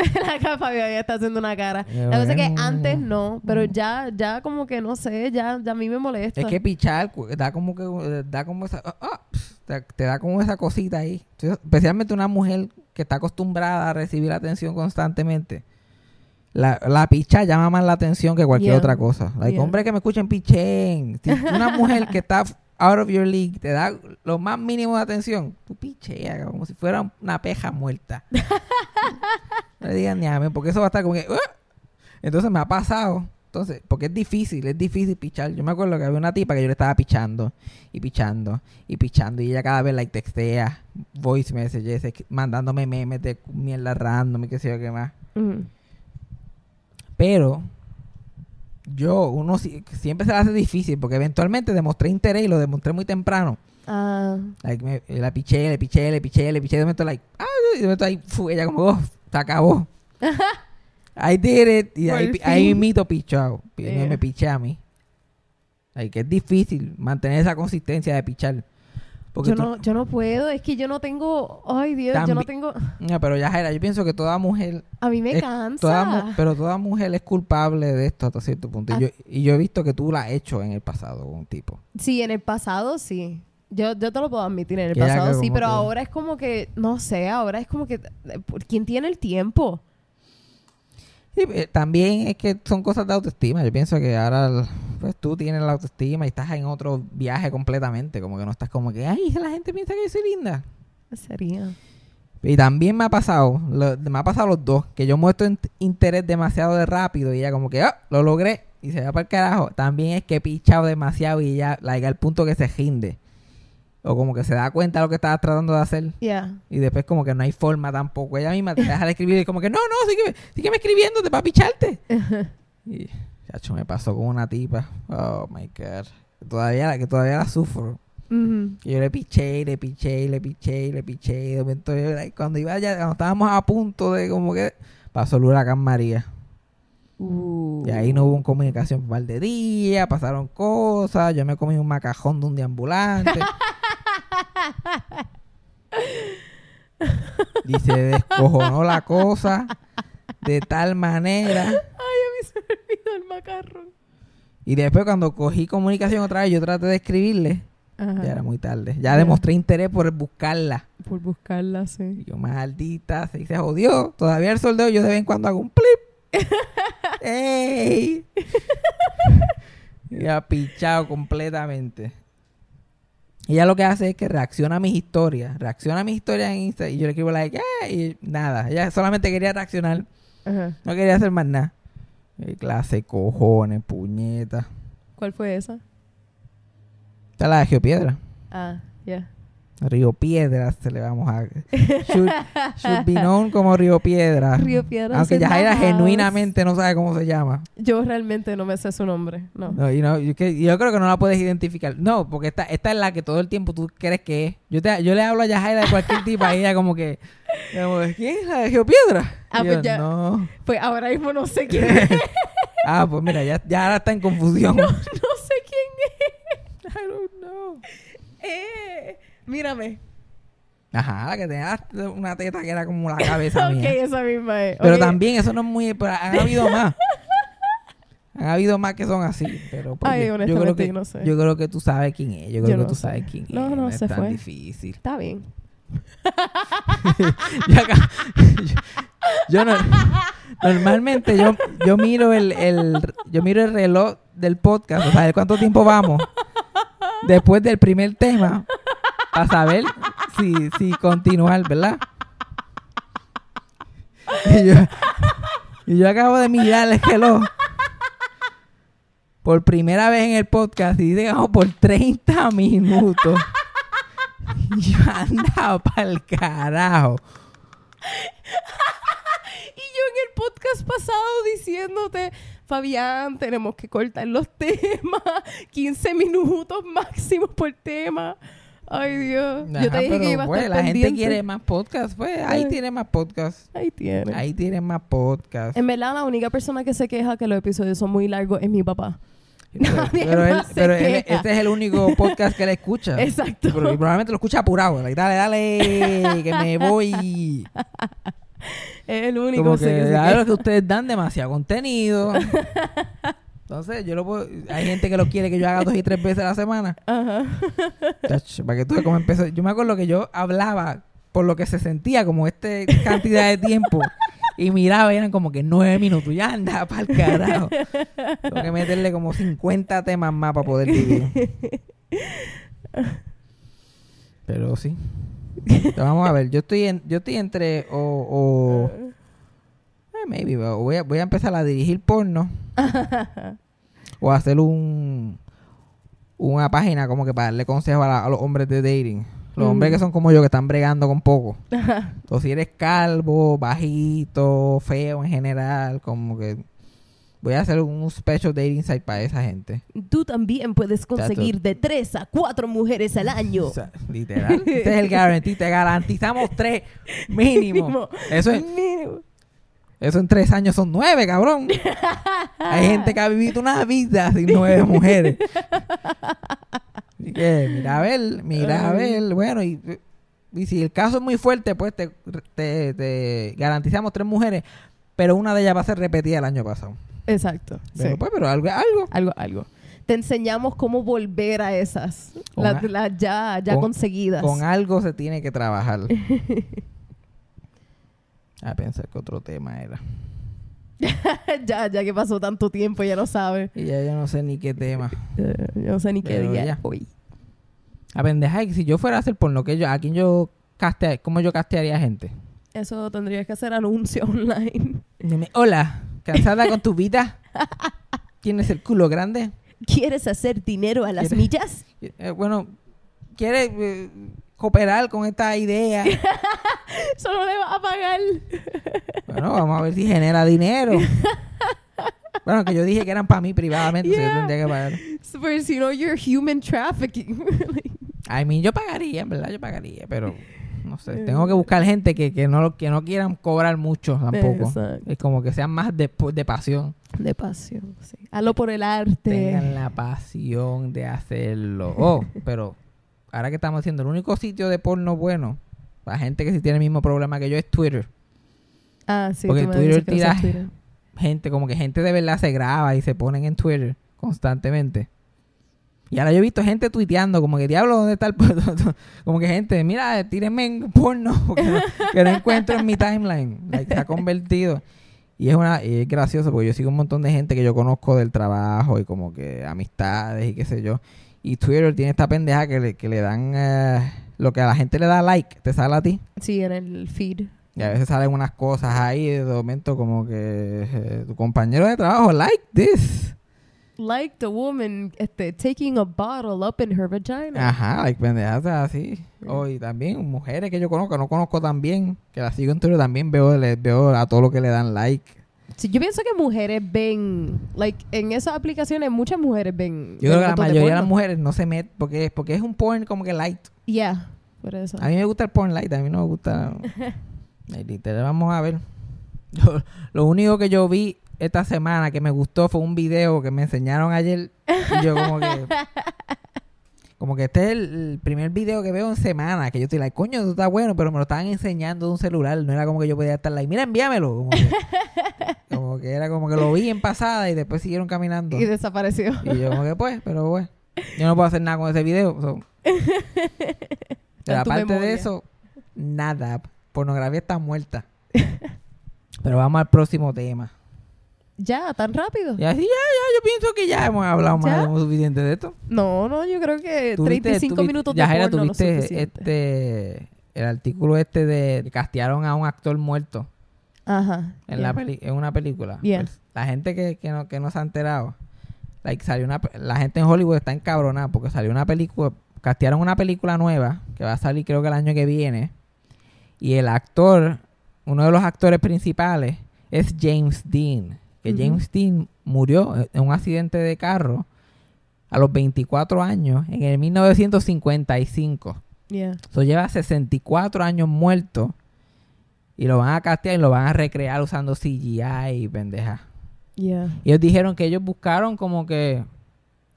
[laughs] La cara Fabio ya está haciendo una cara. Eh, La cosa es que antes no, pero ya, ya como que no sé, ya, ya a mí me molesta. Es que pichar da como que eh, da como esa ah, ah, te, te da como esa cosita ahí. Especialmente una mujer que está acostumbrada a recibir atención constantemente. La, la picha llama más la atención que cualquier Yeah. otra cosa. Like, Yeah. hombre que me escuchen pichen. Si [laughs] una mujer que está out of your league te da lo más mínimo de atención, tú pichea como si fuera una peja muerta. [laughs] no le digan ni a mí, porque eso va a estar como que... Entonces me ha pasado. Entonces, porque es difícil, es difícil pichar. Yo me acuerdo que había una tipa que yo le estaba pichando y pichando y pichando y ella cada vez like textea, voice messages, mandándome memes de mierda random y qué sé yo qué más. Ujú. Pero yo, uno si- siempre se le hace difícil porque eventualmente demostré interés y lo demostré muy temprano. Ah, Like, me- la piché, le piché, le piché, le piché. De momento, like, ah, y de momento ahí, fu, ella como, oh, se acabó. [laughs] I did it. Y Por ahí, ahí mito pichado. Y Yeah. Me piché a mí. Like, que es difícil mantener esa consistencia de pichar. Porque yo tú- no, yo no puedo, es que yo no tengo, ay Dios, yo no tengo, No, pero ya, Jaira, yo pienso que toda mujer a mí me Es- cansa. Toda mu- pero toda mujer es culpable de esto hasta cierto punto. Ah. Y, yo, y yo he visto que tú la has hecho en el pasado con un tipo. Sí, en el pasado sí. Yo, yo te lo puedo admitir, en el Que pasado sí, pero que- ahora es como que, no sé, ahora es como que, eh, ¿quién tiene el tiempo? Eh, también es que son cosas de autoestima. Yo pienso que ahora pues tú tienes la autoestima y estás en otro viaje completamente. Como que no estás como que, ay, la gente piensa que yo soy linda. Sería. Y también me ha pasado, lo- me ha pasado los dos, que yo muestro int- interés demasiado de rápido y ella como que, ah, lo logré y se va para el carajo. También es que he pichado demasiado y ya, like, al punto que se rinde. O como que se da cuenta de lo que estaba tratando de hacer. Ya. Y después como que no hay forma tampoco. Ella misma te deja de escribir y como que no, no, sígueme, sígueme escribiéndote para picharte. [laughs] y chacho, me pasó con una tipa. Oh my god. Todavía, que todavía la sufro. Y yo le piché, le piché, le piché, y le piché. Y de momento yo, like, cuando iba ya, cuando estábamos a punto de como que pasó el huracán María. Uh. Y ahí no hubo comunicación por un par de días, pasaron cosas, yo me comí un macajón de un deambulante. [laughs] y se descojonó la cosa de tal manera. Ay, a mí se me olvidó el macarrón. Y después cuando cogí comunicación otra vez, yo traté de escribirle. Ajá. Ya era muy tarde. Ya Ya. demostré interés por buscarla. Por buscarla, sí. Y yo, maldita, se se jodió. Todavía el soldado yo de vez en cuando hago un plip. [laughs] ¡Ey! y ha pichado completamente. Ella lo que hace es que reacciona a mis historias. Reacciona a mis historias en Insta. Y yo le escribo like, "Ah", y nada. Ella solamente quería reaccionar. Ajá. No quería hacer más nada. Eh, clase, cojones, puñeta. ¿Cuál fue esa? Esta es la de Geopiedra. Ah, ya. Río Piedra se le vamos a... Should, should be known como Río Piedra. Río Piedras Aunque Yajaira genuinamente no sabe cómo se llama. Yo realmente no me sé su nombre, no. No, no, yo, que- yo creo que no la puedes identificar. No, porque esta, esta es la que todo el tiempo tú crees que es. Yo, te, yo le hablo a Yajaira de cualquier tipo y ella como que... como, ¿Quién es la de Geopiedra? Ah, Y yo, pues ya. No. Pues ahora mismo no sé quién es. [laughs] Ah, pues mira, ya, ya ahora está en confusión. [laughs] No sé quién [laughs] I don't know. es. Eh, mírame. Ajá, la que tenía una teta que era como la cabeza [laughs] ok, mía. esa misma es. Pero también eso no es muy... Pero han habido [laughs] más. Han habido más que son así. Pero pues, Ay, yo, yo creo que, no sé. yo creo que tú sabes quién es. Yo creo Yo que no tú sé. sabes quién No, es. no, es se tan fue. difícil. Está bien. [laughs] yo, acá- yo- yo no- normalmente yo, yo miro el, el yo miro el reloj del podcast, o sea, de cuánto tiempo vamos después del primer tema para saber si, si continuar, ¿verdad? Y yo, y yo acabo de mirar el reloj por primera vez en el podcast y digamos por 30 minutos. Yo andaba para el carajo. Y yo en el podcast pasado diciéndote, Fabián, tenemos que cortar los temas, 15 minutos máximo por tema. Ay, Dios. yo te dije que pero, iba a pues, estar la gente quiere más podcast, pues ahí tiene más podcast. Ahí tiene. Ahí tiene más podcast. En verdad, la única persona que se queja que los episodios son muy largos es mi papá. [laughs] Pero, [laughs] pero él, pero él- este es el único podcast que él escucha. Exacto. Y probablemente lo escucha apurado. like, dale, dale, que me voy. [laughs] Es el único Como que que ustedes dan demasiado contenido. Entonces, yo lo puedo... Hay gente que lo quiere que yo haga dos y tres veces a la semana. Ajá. Chacho, para que tú veas cómo empezó. Yo me acuerdo que yo hablaba por lo que se sentía como este cantidad de tiempo. Y miraba y eran como que nueve minutos. Ya anda para el carajo. Tengo que meterle como 50 temas más para poder vivir. Pero sí. Pero vamos a ver. Yo estoy en, yo estoy entre o, maybe o voy a, voy a empezar a dirigir porno [laughs] o a hacer un una página como que para darle consejos a, los hombres de dating. Los Mm. hombres que son como yo, que están bregando con poco. [laughs] O si eres calvo, bajito, feo en general, como que Voy a hacer un special dating site para esa gente. Tú también puedes conseguir de tres a cuatro mujeres al año. [laughs] O sea, literal. Este es el guarantee. Te garantizamos tres mínimo. Mínimo. Eso, es, Mínimo. Eso en tres años son nueve, cabrón. [laughs] Hay gente que ha vivido una vida sin nueve mujeres. [laughs] Así que, mira a ver, mira a ver. Bueno, y, y si el caso es muy fuerte, pues te, te- te garantizamos tres mujeres, pero una de ellas va a ser repetida el año pasado. Exacto. Pero, sí. pues, pero algo, algo. Algo, algo. Te enseñamos cómo volver a esas. Las ya, ya con- conseguidas. Con algo se tiene que trabajar. [laughs] A pensar que otro tema era. [laughs] ya, ya que pasó tanto tiempo, ya no sabe. Y ya yo no sé ni qué tema. Eh, yo no sé ni qué día hoy. A pendeja, que si yo fuera a hacer porno, que yo, ¿a quién yo castea, cómo yo castearía gente? Eso tendrías que hacer anuncio [laughs] online. Dime, Hola, ¿cansada con tu vida? ¿Tienes el culo grande? ¿Quieres hacer dinero a las millas? Eh, bueno, ¿quieres eh, cooperar con esta idea? [laughs] Solo le vas a pagar. Bueno, vamos a ver si genera dinero. [laughs] Bueno, que yo dije que eran para mí privadamente, so yo Yeah. tendría que pagar. Pues, you know, you're human trafficking. [laughs] A mí yo pagaría, en verdad yo pagaría, pero no sé, tengo que buscar gente que, que no que no quieran cobrar mucho tampoco. Exacto. Es como que sean más de, de pasión. De pasión, sí. Hazlo por el arte. Tengan la pasión de hacerlo. Oh, pero ahora que estamos haciendo el único sitio de porno bueno para gente que sí tiene el mismo problema que yo es Twitter. Ah, sí. Porque tú me Twitter tira- Twitter. Gente, como que gente de verdad se graba y se ponen en Twitter constantemente. Y ahora yo he visto gente tuiteando, como que diablo, ¿dónde está el porno? [laughs] Como que gente, mira, tírenme en porno, [laughs] porque no, que no encuentro en mi timeline. Like, se ha convertido. Y es una y es gracioso porque yo sigo un montón de gente que yo conozco del trabajo y como que amistades y qué sé yo. Y Twitter tiene esta pendeja que le, que le dan eh, lo que a la gente le da like, te sale a ti. Sí, en el feed. Y a veces salen unas cosas ahí de momento como que eh, tu compañero de trabajo, like this. Like the woman este, taking a bottle up in her vagina. Ajá, like pendejadas así. Oh, y también mujeres que yo conozco, no conozco tan bien, que las sigo en Twitter, también veo, les veo a todo lo que le dan like. Sí, yo pienso que mujeres ven, like, en esas aplicaciones muchas mujeres ven. Yo creo que la mayoría de las mujeres no se meten porque, porque es un porn como que light. Yeah, por eso. A mí me gusta el porn light, a mí no me gusta. [laughs] Literal, vamos a ver. Yo- lo único que yo vi esta semana que me gustó fue un video que me enseñaron ayer. Y yo como que. [laughs] Como que este es el, primer video que veo en semana. Que yo estoy like, coño, esto está bueno, pero me lo estaban enseñando de un celular. No era como que yo podía estar like, mira, envíamelo. Como que, [laughs] como que era como que lo vi en pasada y después siguieron caminando. Y desapareció. Y yo como que pues, pero pues, yo no puedo hacer nada con ese video. so. Pero aparte de eso, nada. Pornografía está muerta. pero vamos al próximo tema. Ya, tan rápido. Y así ya, ya, yo pienso que ya hemos hablado más ¿Ya? lo suficiente de esto. No, no, yo creo que Tuviste- 35 tuviste- minutos de Yajaira, porno tuviste este el artículo este de castearon a un actor muerto Ajá. en yeah. la peli- en una película. Yeah. Pues, la gente que, que no que no se ha enterado. Like, salió una, la gente en Hollywood está encabronada porque salió una película, castearon una película nueva que va a salir creo que el año que viene. Y el actor, uno de los actores principales es James Dean. Que. James Dean murió en un accidente de carro a los 24 años en el 1955. Yeah. So lleva 64 años muerto y lo van a castear y lo van a recrear usando CGI y pendeja. Yeah. Y ellos dijeron que ellos buscaron como que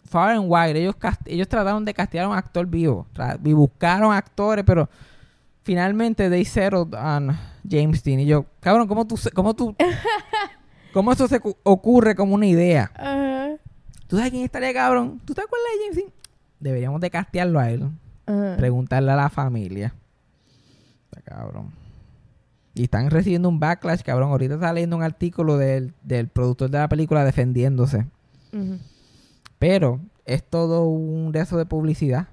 far and wide, ellos ellos trataron de castear a un actor vivo y buscaron actores, pero finalmente they settled on James Dean y yo, cabrón, ¿cómo tú cómo tú [laughs] cómo eso se cu- ocurre como una idea? Ajá. ¿Tú sabes quién estaría cabrón? ¿Tú te acuerdas de James? Deberíamos de castearlo a él. Ajá. preguntarle a la familia. Está cabrón. Y están recibiendo un backlash, cabrón. Ahorita está leyendo un artículo del, del productor de la película defendiéndose. Pero es todo un rezo de publicidad.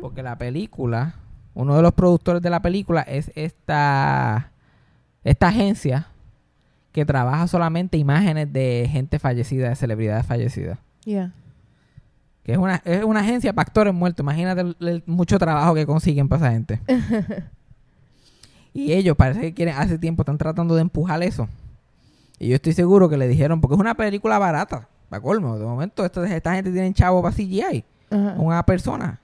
Porque la película, uno de los productores de la película es esta, esta agencia que trabaja solamente imágenes de gente fallecida, de celebridades fallecidas. Yeah. Que es una, es una agencia para actores muertos. Imagínate el, el mucho trabajo que consiguen para esa gente. [laughs] y ellos parece que quieren, hace tiempo están tratando de empujar eso. Y yo estoy seguro que le dijeron, porque es una película barata, para colmo. De momento, esto- esta gente tiene chavo para CGI, una persona.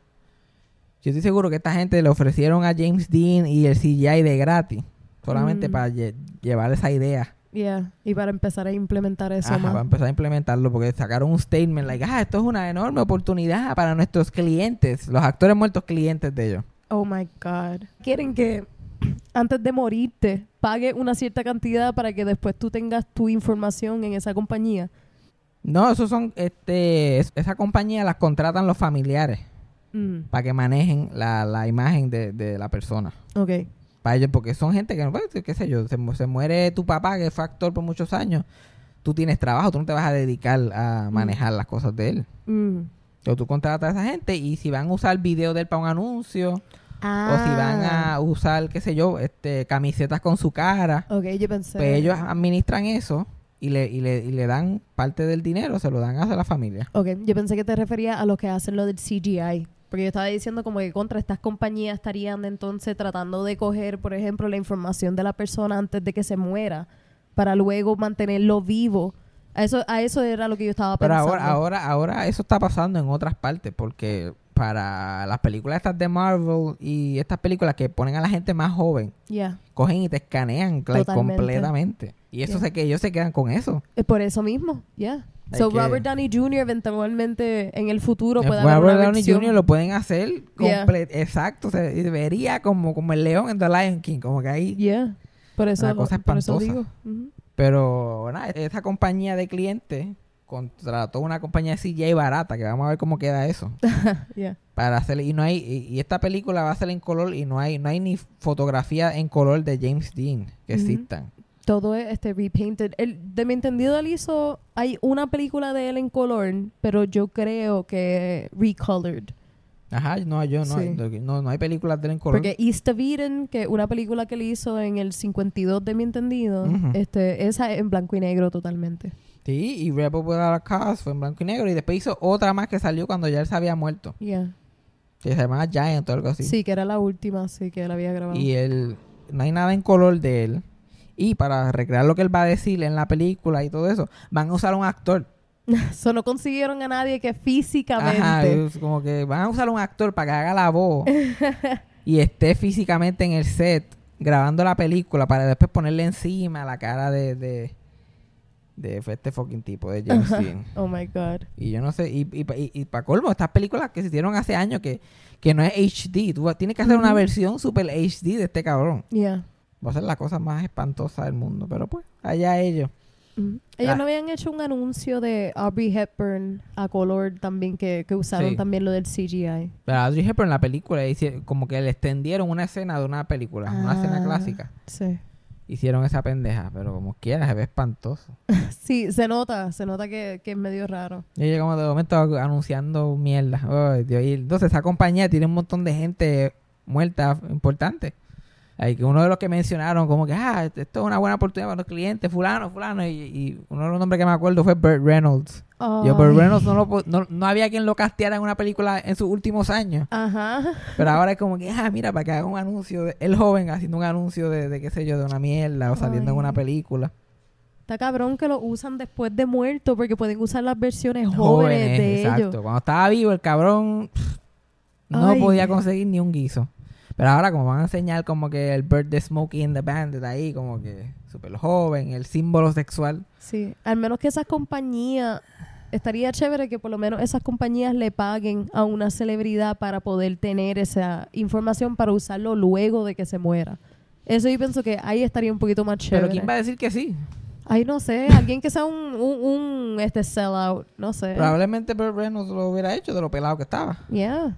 Yo estoy seguro que esta gente le ofrecieron a James Dean y el CGI de gratis, solamente Mm. para lle- llevar esa idea. Yeah. Y para empezar a implementar eso Ajá, más. para empezar a implementarlo, porque sacaron un statement, like, ah, esto es una enorme oportunidad para nuestros clientes, los actores muertos clientes de ellos. Oh my God. Quieren que [clears throat] antes de morirte pague una cierta cantidad para que después tú tengas tu información en esa compañía. No, esos son, este, es- esa compañía las contratan los familiares Mm, para que manejen la, la imagen de, de la persona. ok. Para ellos, porque son gente que, pues, qué sé yo, se, se muere tu papá, que fue actor por muchos años, tú tienes trabajo, tú no te vas a dedicar a manejar las cosas de él. Mm. Entonces tú contratas a esa gente y si van a usar video de él para un anuncio, Ah. o si van a usar, qué sé yo, este camisetas con su cara, Ok, yo pensé. pues ellos administran eso y le, y, le, y le dan parte del dinero, se lo dan a la familia. Ok, yo pensé que te refería a los que hacen lo del CGI. Porque yo estaba diciendo como que contra estas compañías estarían entonces tratando de coger, por ejemplo, la información de la persona antes de que se muera para luego mantenerlo vivo. A eso, a eso era lo que yo estaba Pero pensando. ahora, ahora, ahora eso está pasando en otras partes, porque para las películas estas de Marvel y estas películas que ponen a la gente más joven, cogen y te escanean like, completamente. Y eso Yeah. sé que ellos se quedan con eso. Es por eso mismo, ya. Hay So que- Robert Downey Jr. eventualmente en el futuro puede Robert haber una Downey versión. Jr. lo pueden hacer Yeah. comple- exacto, se vería como, como el león en The Lion King, como que ahí Yeah. Por eso, Una cosa por eso espantosa. Pero nada, esa compañía de clientes contrató una compañía de CGI barata, que vamos a ver cómo queda eso. [laughs] Yeah. Para hacer, y no hay, y, y esta película va a ser en color y no hay, no hay ni fotografía en color de James Dean que existan. Todo es este repainted. El, de mi entendido, él hizo. Hay una película de él en color, pero yo creo que recolored. Ajá, no, yo no, Sí. hay, no, no hay películas de él en color. Porque East of Eden, que una película que él hizo en el 52, de mi entendido, este, esa es en blanco y negro totalmente. Sí, y Rebel Without a Cause fue en blanco y negro y después hizo otra más que salió cuando ya él se había muerto, Yeah. que se llamaba Giant o algo así. Sí. que era la última, sí, que él había grabado. Y él, no hay nada en color de él. Y para recrear lo que él va a decir en la película y todo eso, van a usar un actor. [laughs] So, no consiguieron a nadie que físicamente. Ajá, es como que van a usar un actor para que haga la voz [laughs] y esté físicamente en el set grabando la película para después ponerle encima la cara de, de, de este fucking tipo, de [laughs] James Dean. Oh my God. Y yo no sé, y, y, y, y para colmo, estas películas que se hicieron hace años que, que no es HD, tú tienes que hacer una versión super HD de este cabrón. Yeah. Va a ser la cosa más espantosa del mundo, pero pues, allá ellos. Ellos Ah. no habían hecho un anuncio de Aubrey Hepburn a color también que, que usaron Sí. también lo del CGI. Pero Audrey Hepburn en la película, como que le extendieron una escena de una película, una escena Ah, clásica. Sí. Hicieron esa pendeja, pero como quiera, se ve espantoso. [laughs] Sí, se nota, se nota que, que es medio raro. Y llegamos de momento anunciando mierda. Ay, Dios. Y entonces esa compañía tiene un montón de gente muerta importante. Hay que uno de los que mencionaron como que, ah, esto es una buena oportunidad para los clientes, fulano, fulano. Y, y uno de los nombres que me acuerdo fue Burt Reynolds. Yo, Burt Ay. [laughs] Reynolds no, lo no, no había quien lo casteara en una película en sus últimos años. Ajá. Pero ahora es como que, ah, mira, para que haga un anuncio, de, el joven haciendo un anuncio de, de qué sé yo, de una mierda o saliendo en una película. Está cabrón que lo usan después de muerto porque pueden usar las versiones jóvenes, de exacto. ellos. Cuando estaba vivo el cabrón pff, no Ay. podía conseguir ni un guiso. Pero ahora como van a enseñar como que el Bird de Smokey in the Bandit ahí, como que súper joven, el símbolo sexual. Sí, al menos que esas compañías, estaría chévere que por lo menos esas compañías le paguen a una celebridad para poder tener esa información para usarlo luego de que se muera. Eso yo pienso que ahí estaría un poquito más chévere. Pero ¿quién va a decir que sí? Ay, no sé, alguien que sea un, un, un, este sellout, no sé. Probablemente Bird Reynolds lo hubiera hecho de lo pelado que estaba. Yeah.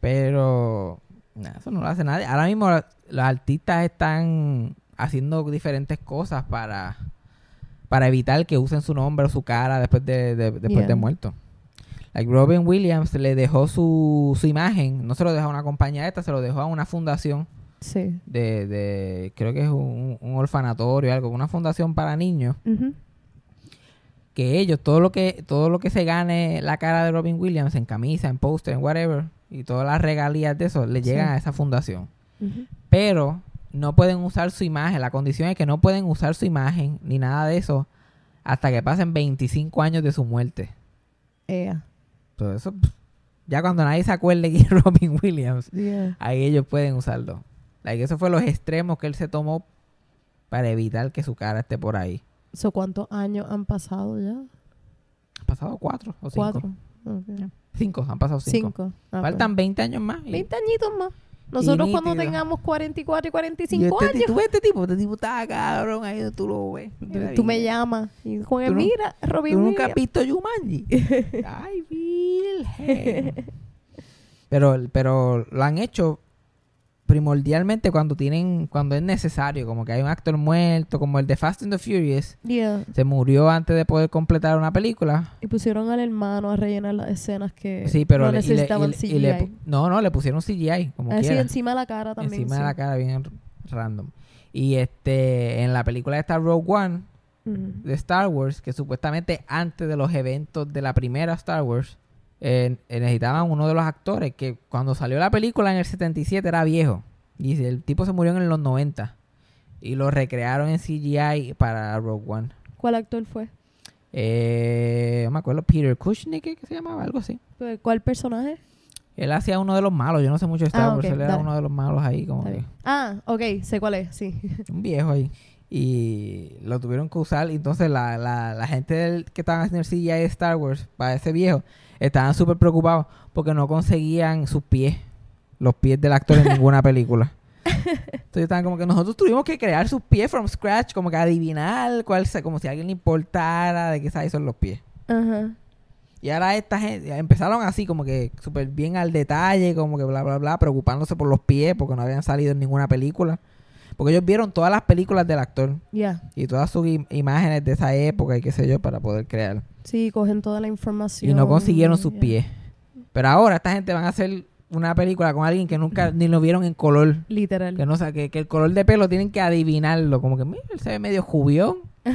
Pero nah, eso no lo hace nadie. Ahora mismo los artistas están haciendo diferentes cosas para, para evitar que usen su nombre o su cara después de, de- después Yeah. de muerto. Like Robin Williams le dejó su, su imagen, no se lo dejó a una compañía esta, se lo dejó a una fundación Sí. de, de creo que es un, un orfanatorio, algo, una fundación para niños, que ellos, todo lo que, todo lo que se gane la cara de Robin Williams en camisa, en póster, en whatever, y todas las regalías de eso, le llegan Sí. a esa fundación. Ujú. Pero no pueden usar su imagen. La condición es que no pueden usar su imagen ni nada de eso hasta que pasen 25 años de su muerte. Ea. Todo eso, pff, ya cuando nadie se acuerde que es [laughs] Robin Williams, Yeah. ahí ellos pueden usarlo. Like, eso fue los extremos que él se tomó para evitar que su cara esté por ahí. So, ¿Cuántos años han pasado ya? Han pasado cuatro o cinco. Cuatro. Ok. Cinco, han pasado cinco. Cinco. Ah, Faltan 20 años más. pues. y- 20 añitos más. Nosotros cuando tengamos 44 y y 45 este, ti- años, Tú ves este tipo, este tipo está cabrón, ahí tú lo ves. Tú me llamas y con no- mira, Robin ¿Tú nunca has visto Jumanji? [laughs] Ay, virgen. Pero, pero lo han hecho primordialmente cuando tienen, cuando es necesario, como que hay un actor muerto, como el de Fast and the Furious, Yeah. se murió antes de poder completar una película. Y pusieron al hermano a rellenar las escenas que Sí, pero no le- y le- necesitaban y le- CGI. y le pu- no, no, le pusieron CGI, como encima de la cara también. Encima sí. de la cara, bien random. Y este, en la película está Rogue One de Star Wars, que supuestamente antes de los eventos de la primera Star Wars, eh, necesitaban uno de los actores que cuando salió la película en el 77 era viejo. Y el tipo se murió en los 90. Y lo recrearon en CGI para Rogue One. ¿Cuál actor fue? Eh, no me acuerdo, Peter Cushing, que se llamaba, algo así. Pues, ¿Cuál personaje? Él hacía uno de los malos, yo no sé mucho de Star Ah, Wars, él era dale. uno de los malos ahí, como que. Ah, ok, sé cuál es, sí. [laughs] un viejo ahí. Y lo tuvieron que usar. Y entonces la, la, la gente del- que estaban haciendo el CGI de Star Wars para ese viejo estaban súper preocupados porque no conseguían sus pies, los pies del actor en ninguna película. Entonces estaban como que nosotros tuvimos que crear sus pies from scratch, como que adivinar cuál se, como si a alguien le importara de qué size son los pies. Ajá. Y ahora esta gente empezaron así, como que súper bien al detalle, como que bla, bla, bla, preocupándose por los pies porque no habían salido en ninguna película. Porque ellos vieron todas las películas del actor Ya. y todas sus im- imágenes de esa época y qué sé yo para poder crear. Sí, cogen toda la información. Y no consiguieron sus ya. pies. Pero ahora esta gente van a hacer una película con alguien que nunca ni lo vieron en color. Literal. Que no sa- que, que el color de pelo tienen que adivinarlo. Como que, mira, él se ve medio jubión. [laughs]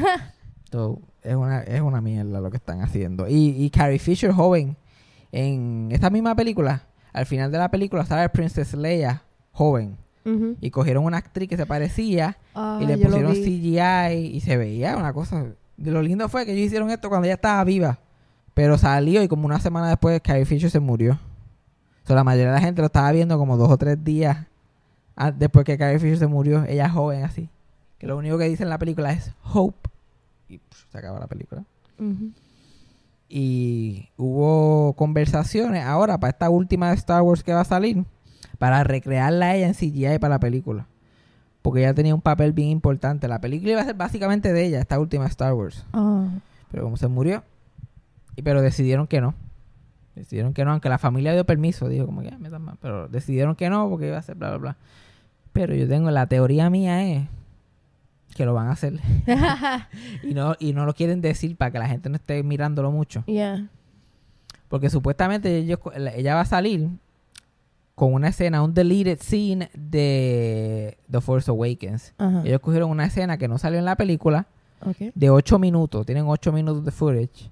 So, es, una, es una mierda lo que están haciendo. Y, y Carrie Fisher joven, en esta misma película, al final de la película sale Princess Leia joven. Y cogieron una actriz que se parecía Ah, y le pusieron. CGI y se veía una cosa. De lo lindo fue que ellos hicieron esto cuando ella estaba viva. Pero salió y como una semana después Carrie Fisher se murió. O sea, la mayoría de la gente lo estaba viendo como dos o tres días después que Carrie Fisher se murió. Ella joven así. Que lo único que dice en la película es Hope. Y se acaba la película. Y hubo conversaciones ahora para esta última de Star Wars que va a salir. Para recrearla a ella en CGI para la película. Porque ella tenía un papel bien importante. La película iba a ser básicamente de ella, esta última Star Wars. Ah. Pero como se murió. Y pero decidieron que no. Decidieron que no, aunque la familia dio permiso. Dijo como que "Ah, metan más", Pero decidieron que no porque iba a ser bla, bla, bla. Pero yo tengo, la teoría mía es que lo van a hacer. [laughs] [laughs] y no y no lo quieren decir para que la gente no esté mirándolo mucho. Porque supuestamente ellos, ella va a salir con una escena, un deleted scene de The Force Awakens. Ajá. Ellos cogieron una escena que no salió en la película de 8 minutos. Tienen 8 minutos de footage.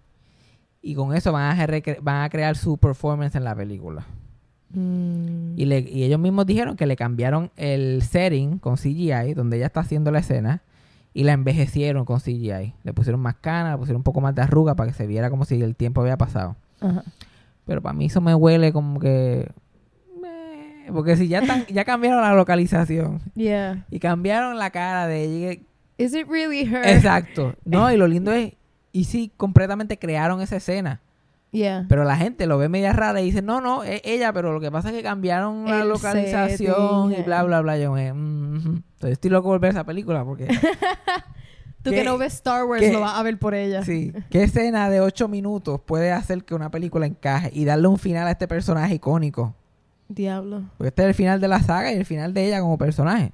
Y con eso van a, recre- van a crear su performance en la película. Mm. Y, le- y ellos mismos dijeron que le cambiaron el setting con CGI, donde ella está haciendo la escena, y la envejecieron con CGI. Le pusieron más canas, le pusieron un poco más de arruga para que se viera como si el tiempo había pasado. Ajá. Pero para mí eso me huele como que... Porque si ya, están, ya cambiaron la localización Yeah. y cambiaron la cara de ella... Is it really her? Exacto. No, y lo lindo es... [laughs] Y sí, completamente crearon esa escena. Yeah. Pero la gente lo ve media rara y dice, no, no, es ella, pero lo que pasa es que cambiaron la El localización setting, y bla, bla, bla. Yo me... mm, ujú. Entonces estoy loco por ver esa película porque... [laughs] Tú ¿Qué- que no ves Star Wars qué- lo vas a ver por ella. sí. [laughs] ¿Qué escena de ocho minutos puede hacer que una película encaje y darle un final a este personaje icónico? Diablo. Porque este es el final de la saga y el final de ella como personaje.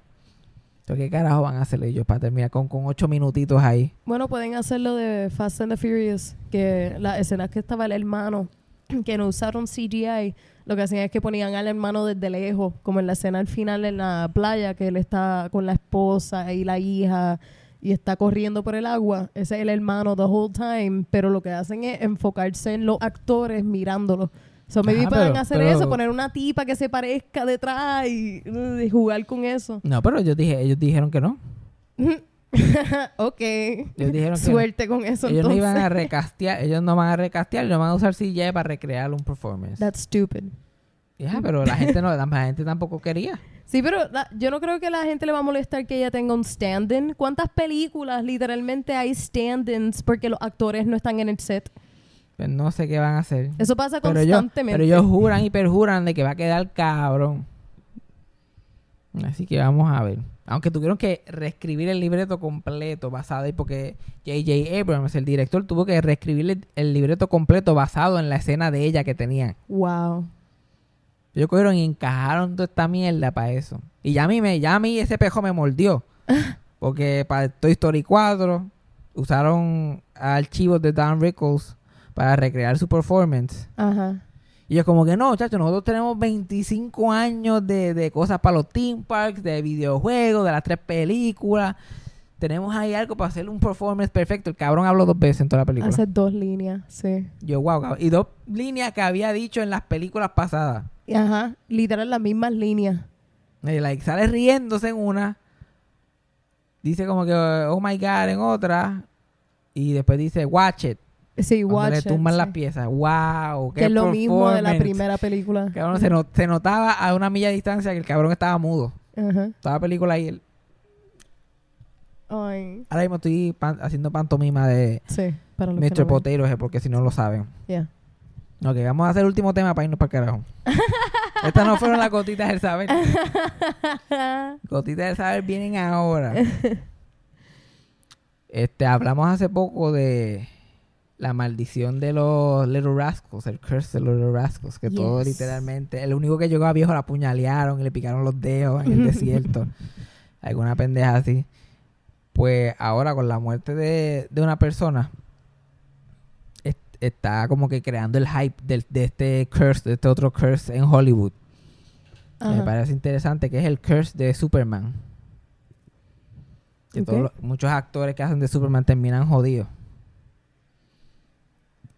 Entonces, ¿qué carajo van a hacer ellos para terminar con, con ocho minutitos ahí? Bueno, pueden hacerlo de Fast and the Furious, que las escenas que estaba el hermano, [clears throat] que no usaron CGI, lo que hacían es que ponían al hermano desde lejos, como en la escena al final en la playa, que él está con la esposa y la hija y está corriendo por el agua. Ese es el hermano the whole time, pero lo que hacen es enfocarse en los actores mirándolo. So maybe Ajá, pueden pero- hacer pero- eso, poner una tipa que se parezca detrás y, y jugar con eso. No, pero ellos, dije, ellos dijeron que no. [laughs] ok. Ellos dijeron que Suerte con eso ellos no entonces. iban a recastear, ellos no van a recastear, no van a usar CGI para recrear un performance. That's stupid. Ya, pero la gente no, la gente tampoco quería. Sí, pero la- yo no creo que la gente le va a molestar que ella tenga un stand-in. ¿Cuántas películas literalmente hay stand-ins porque los actores no están en el set? Pues no sé qué van a hacer. Eso pasa Pero ellos, constantemente. pero ellos juran y perjuran de que va a quedar cabrón. Así que vamos a ver. Aunque tuvieron que reescribir el libreto completo basado ahí porque J.J. Abrams, el director, tuvo que reescribir el, el libreto completo basado en la escena de ella que tenían. Wow. Ellos cogieron y encajaron toda esta mierda para eso. Y ya a mí, me, ya a mí ese pejo me mordió. [laughs] Porque para Toy Story 4 usaron archivos de Dan Rickles para recrear su performance. Ajá. Y yo como que no, chacho, nosotros tenemos 25 años de, de cosas para los theme parks, de videojuegos, de las tres películas. Tenemos ahí algo para hacer un performance perfecto. El cabrón habló dos veces en toda la película. Hace dos líneas, sí. Yo, wow, cabrón. Y dos líneas que había dicho en las películas pasadas. Ajá. Literal las mismas líneas. Y like, sale riéndose en una. Dice como que, oh my god, en otra. Y después dice, watch it. Sí, Cuando watch le tumban sí. las piezas. Wow, qué Que es lo mismo de la primera película. Cabrón, se, no- se notaba a una milla de distancia que el cabrón estaba mudo. Ajá. Toda la película ahí. él- Ay. Ahora mismo estoy pan- haciendo pantomima de Sí, para los Mr. no Head, porque si no lo saben. Yeah. Ok, vamos a hacer el último tema para irnos para el carajo. [laughs] Estas no fueron las gotitas del saber. [laughs] Gotitas del saber vienen ahora. [laughs] Este, hablamos hace poco de la maldición de los Little Rascals, el curse de los Little Rascals, que todo literalmente, el único que llegó a viejo lo apuñalearon y le picaron los dedos en el desierto. [laughs] Alguna pendeja así. Pues ahora con la muerte de, de una persona, est- está como que creando el hype del- de este curse, de este otro curse en Hollywood. Me parece interesante que es el curse de Superman. Que todos los- muchos actores que hacen de Superman terminan jodidos.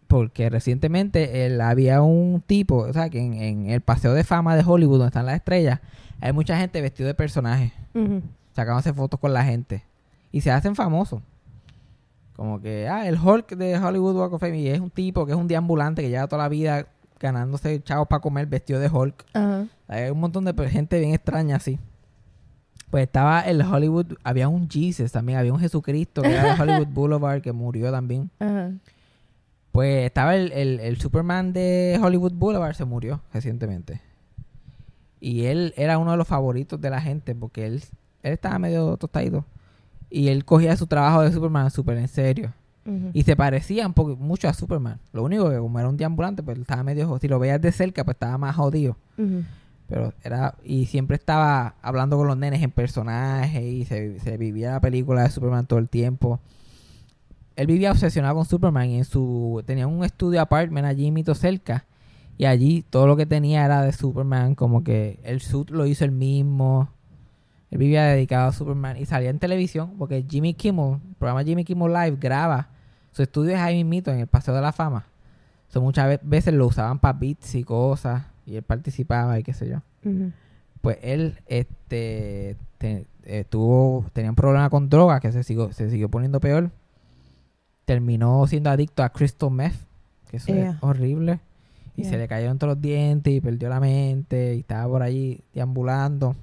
Porque recientemente él, había un tipo, o sea, que en, en el paseo de fama de Hollywood, donde están las estrellas, hay mucha gente vestido de personaje, Ujú. sacándose fotos con la gente. Y se hacen famosos. Como que, ah, el Hulk de Hollywood Walk of Fame. Y es un tipo que es un deambulante que lleva toda la vida ganándose chavos para comer vestido de Hulk. Ajá. Hay un montón de gente bien extraña así. Pues estaba el Hollywood, había un Jesus también, había un Jesucristo que era de [laughs] Hollywood Boulevard que murió también. Ajá. Pues estaba el, el- el Superman de Hollywood Boulevard, se murió recientemente. Y él era uno de los favoritos de la gente porque él, él estaba medio tostadito. Y él cogía su trabajo de Superman súper en serio. Y se parecía un poco, mucho a Superman. Lo único que como era un deambulante, pues estaba medio jodido. Si lo veías de cerca, pues estaba más jodido. Pero era, y siempre estaba hablando con los nenes en personaje y se, se vivía la película de Superman todo el tiempo. Él vivía obsesionado con Superman y en su, tenía un estudio apartment allí mito cerca. Y allí todo lo que tenía era de Superman, como que el suit lo hizo él mismo. Él vivía dedicado a Superman y salía en televisión porque Jimmy Kimmel, el programa Jimmy Kimmel Live graba. Su estudio es ahí mismito en el Paseo de la Fama. So, muchas ve- veces lo usaban para beats y cosas y él participaba y qué sé yo pues él este te- eh, tuvo tenía un problema con drogas que se siguió se siguió poniendo peor terminó siendo adicto a crystal meth que eso es horrible y Yeah. se le cayeron todos los dientes y perdió la mente y estaba por allí deambulando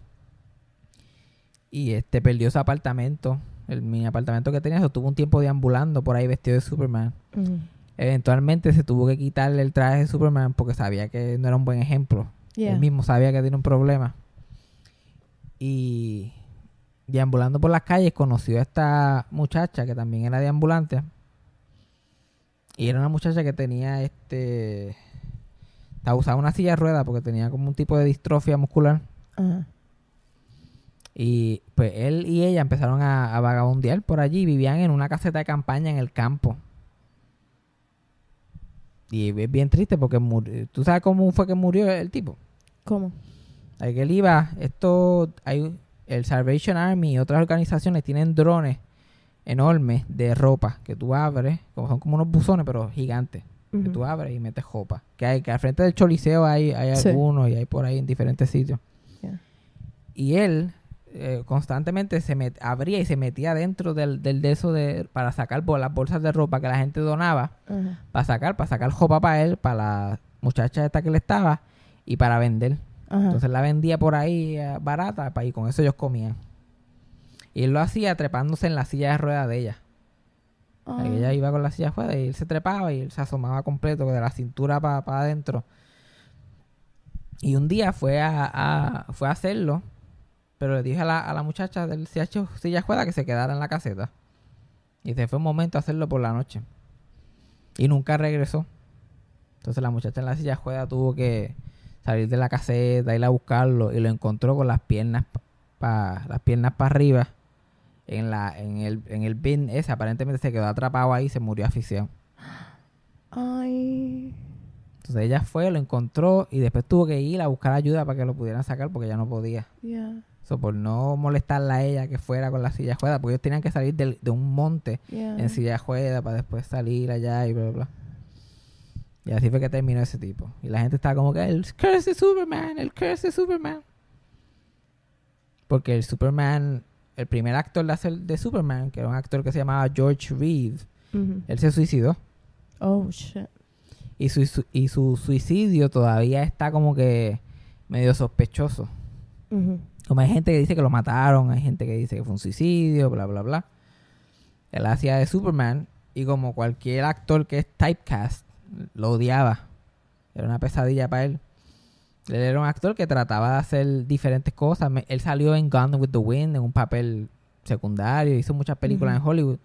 y este perdió su apartamento el mini apartamento que tenía, se tuvo un tiempo deambulando por ahí vestido de Superman. Ujú. Eventualmente se tuvo que quitarle el traje de Superman porque sabía que no era un buen ejemplo. Yeah. Él mismo sabía que tenía un problema. Y deambulando por las calles conoció a esta muchacha que también era deambulante. Y era una muchacha que tenía este... Estaba usando una silla de ruedas porque tenía como un tipo de distrofia muscular. Ajá. Y pues él y ella empezaron a, a vagabundear por allí. Vivían en una caseta de campaña en el campo. Y es bien triste porque murió. ¿Tú sabes cómo fue que murió el tipo? ¿Cómo? Al que él iba, esto, hay el Salvation Army y otras organizaciones tienen drones enormes de ropa que tú abres, como son como unos buzones, pero gigantes. que tú abres y metes jopa. Que hay que al frente del Choliseo hay, hay Sí. algunos y hay por ahí en diferentes sitios. Yeah. Y él eh, constantemente se met- abría y se metía dentro del, del de eso de, para sacar bol- las bolsas de ropa que la gente donaba, para sacar, para sacar jopa para él, para la muchacha esta que le estaba y para vender. Entonces la vendía por ahí eh, barata y con eso ellos comían. Y él lo hacía trepándose en la silla de ruedas de ella. Ah. Ella iba con la silla afuera y él se trepaba y él se asomaba completo de la cintura para adentro. Y un día fue a, a- fue a hacerlo, pero le dije a la, a la muchacha del CH silla juega que se quedara en la caseta. Y se fue un momento a hacerlo por la noche. Y nunca regresó. Entonces la muchacha en la silla juega tuvo que salir de la caseta, ir a buscarlo y lo encontró con las piernas pa, las piernas para arriba en la en el en el bin ese aparentemente se quedó atrapado ahí y se murió asfixiado. Ay. Entonces ella fue, lo encontró y después tuvo que ir a buscar ayuda para que lo pudieran sacar porque ya no podía. Yeah. So, por no molestarla a ella que fuera con la silla de juega, porque ellos tenían que salir del- de un monte Yeah. en silla de juega para después salir allá y bla, bla, bla. Y así fue que terminó ese tipo. Y la gente estaba como que el curse de Superman, el curse de Superman. Porque el Superman, el primer actor de hacer de Superman, que era un actor que se llamaba George Reeves, él se suicidó. Oh, shit. Y su, y su suicidio todavía está como que medio sospechoso. Como hay gente que dice que lo mataron, hay gente que dice que fue un suicidio, bla, bla, bla. Él hacía de Superman y como cualquier actor que es typecast, lo odiaba. Era una pesadilla para él. Él era un actor que trataba de hacer diferentes cosas. Él salió en Gone with the Wind en un papel secundario, hizo muchas películas en Hollywood.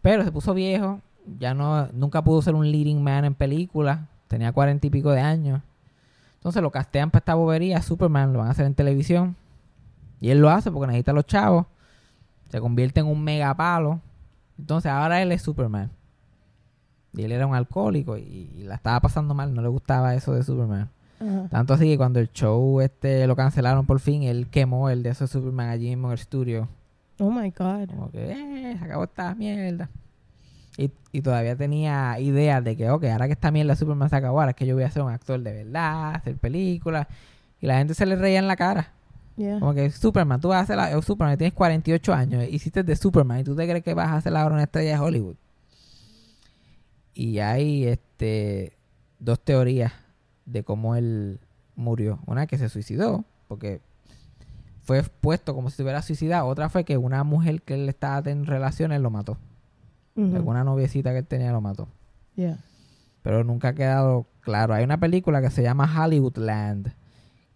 Pero se puso viejo, ya no, nunca pudo ser un leading man en películas. Tenía cuarenta y pico de años. Entonces lo castean para esta bobería, Superman, lo van a hacer en televisión. Y él lo hace porque necesita a los chavos. Se convierte en un mega palo. Entonces ahora él es Superman. Y él era un alcohólico y, y la estaba pasando mal. No le gustaba eso de Superman. Ajá. Tanto así que cuando el show este lo cancelaron por fin, él quemó el de eso de Superman allí mismo en el estudio. Oh my God. Como que, eh, se acabó esta mierda. Y, y todavía tenía ideas de que, ok, ahora que esta mierda de Superman se acabó, ahora es que yo voy a ser un actor de verdad, hacer películas. Y la gente se le reía en la cara. Yeah. Como que Superman, tú vas a hacer la, eh, Superman, tienes 48 años, hiciste de Superman y tú te crees que vas a hacer ahora una estrella de Hollywood. Y hay este dos teorías de cómo él murió. Una que se suicidó, porque fue puesto como si se hubiera suicidado. Otra fue que una mujer que él estaba en relaciones lo mató. Alguna noviecita que él tenía lo mató. Yeah. Pero nunca ha quedado claro. Hay una película que se llama Hollywoodland,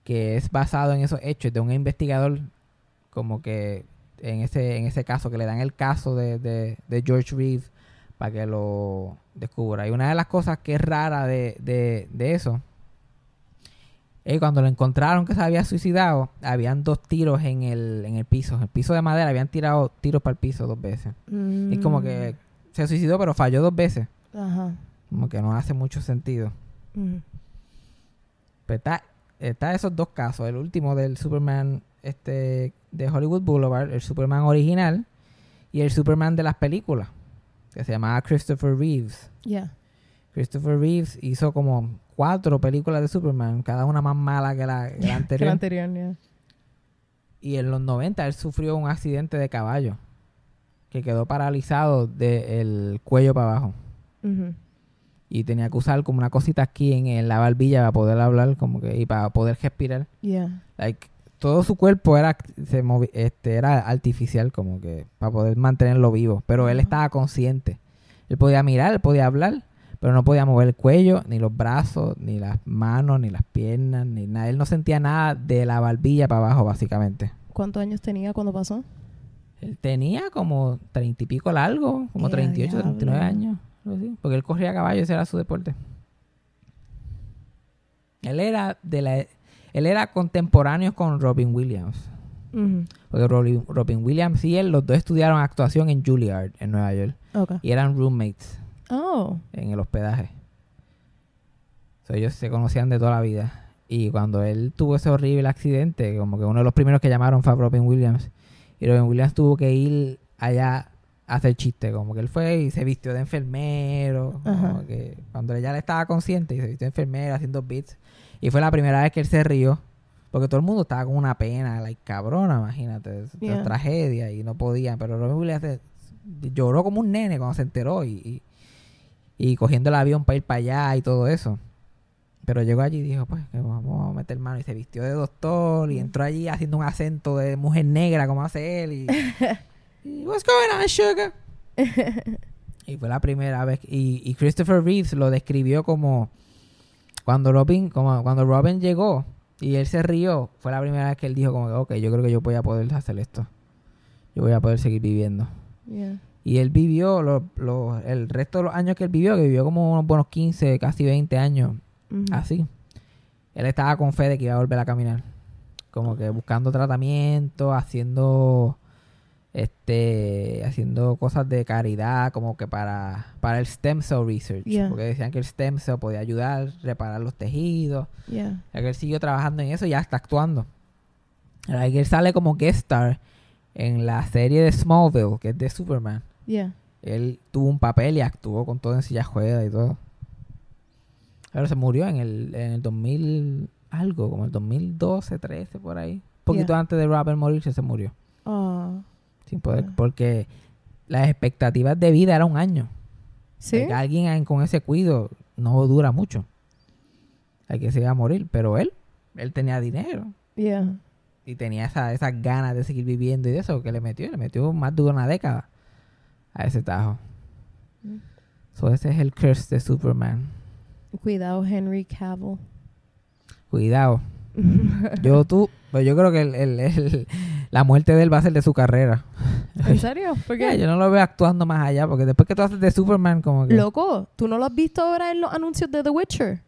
que es basado en esos hechos de un investigador como que en ese, en ese caso, que le dan el caso de, de, de George Reeves para que lo descubra. Y una de las cosas que es rara de, de, de eso es cuando lo encontraron que se había suicidado, habían dos tiros en el, en el piso. En el piso de madera habían tirado tiros para el piso dos veces. Es como que se suicidó, pero falló dos veces. Mm. Ajá. Como que no hace mucho sentido. Ujú. Pues está, está esos dos casos. El último del Superman este de Hollywood Boulevard, el Superman original, y el Superman de las películas, que se llamaba Christopher Reeves. Yeah. Christopher Reeves hizo como cuatro películas de Superman, cada una más mala que la, que la [laughs] Que la anterior. yeah. y en los 90 él sufrió un accidente de caballo, que quedó paralizado del cuello para abajo. Y tenía que usar como una cosita aquí en, en la barbilla para poder hablar como que, y para poder respirar. Yeah. like, todo su cuerpo era se movi- este era artificial como que para poder mantenerlo vivo pero él estaba consciente él podía mirar él podía hablar pero no podía mover el cuello ni los brazos ni las manos ni las piernas ni nada él no sentía nada de la barbilla para abajo básicamente ¿Cuántos años tenía cuando pasó? él tenía como treinta y pico largo como ¡Ea, 38 39 diablo! años algo así, porque él corría a caballo ese era su deporte él era de la él era contemporáneo con Robin Williams. Porque Robin, Robin Williams y él, los dos estudiaron actuación en Juilliard, en Nueva York. Okay. Y eran roommates Oh. en el hospedaje. So, ellos se conocían de toda la vida. Y cuando él tuvo ese horrible accidente, como que uno de los primeros que llamaron fue a Robin Williams. Y Robin Williams tuvo que ir allá hacer chiste, como que él fue y se vistió de enfermero, como que cuando ella le estaba consciente y se vistió de enfermero haciendo beats. Y fue la primera vez que él se rió, porque todo el mundo estaba con una pena, like, cabrona, imagínate, Yeah. tragedia y no podían, pero Robin Williams lloró como un nene cuando se enteró y, y, y cogiendo el avión para ir para allá y todo eso. Pero llegó allí y dijo, pues, que vamos a meter mano. Y se vistió de doctor y entró allí haciendo un acento de mujer negra como hace él. Y, [laughs] y, What's going on, sugar? [laughs] y fue la primera vez. Y, y Christopher Reeves lo describió como cuando Robin, como cuando Robin llegó y él se rió, fue la primera vez que él dijo como, ok, yo creo que yo voy a poder hacer esto. Yo voy a poder seguir viviendo. Yeah. Y él vivió lo- lo- el resto de los años que él vivió, que vivió como unos buenos 15, casi 20 años, Ujú. así. Él estaba con fe de que iba a volver a caminar. Como que buscando tratamiento, haciendo este haciendo cosas de caridad como que para para el stem cell research Yeah. porque decían que el stem cell podía ayudar reparar los tejidos Yeah. que él siguió trabajando en eso y ya está actuando Ahora que él sale como guest star en la serie de Smallville que es de Superman Yeah. él tuvo un papel y actuó con todo en silla ruedas y todo. Pero se murió en el, en el 2000 algo, como el 2012, 13 por ahí. Un poquito Yeah. antes de Robert morirse se murió. Ah. Sin poder, porque las expectativas de vida era un año. ¿Sí? Que alguien en- con ese cuido no dura mucho. Hay que se iba a morir. Pero él, él tenía dinero. Yeah. Y tenía esa- esas ganas de seguir viviendo y de eso que le metió. Le metió más de una década a ese tajo. Mm. So ese es el curse de Superman. Cuidado, Henry Cavill. Cuidado. [laughs] Yo tú, pues yo creo que el, el- el- la muerte de él va a ser de su carrera. ¿En serio? ¿Por qué? [laughs] yo no lo veo actuando más allá, porque después que tú haces de Superman, como que... Loco, ¿tú no lo has visto ahora en los anuncios de The Witcher?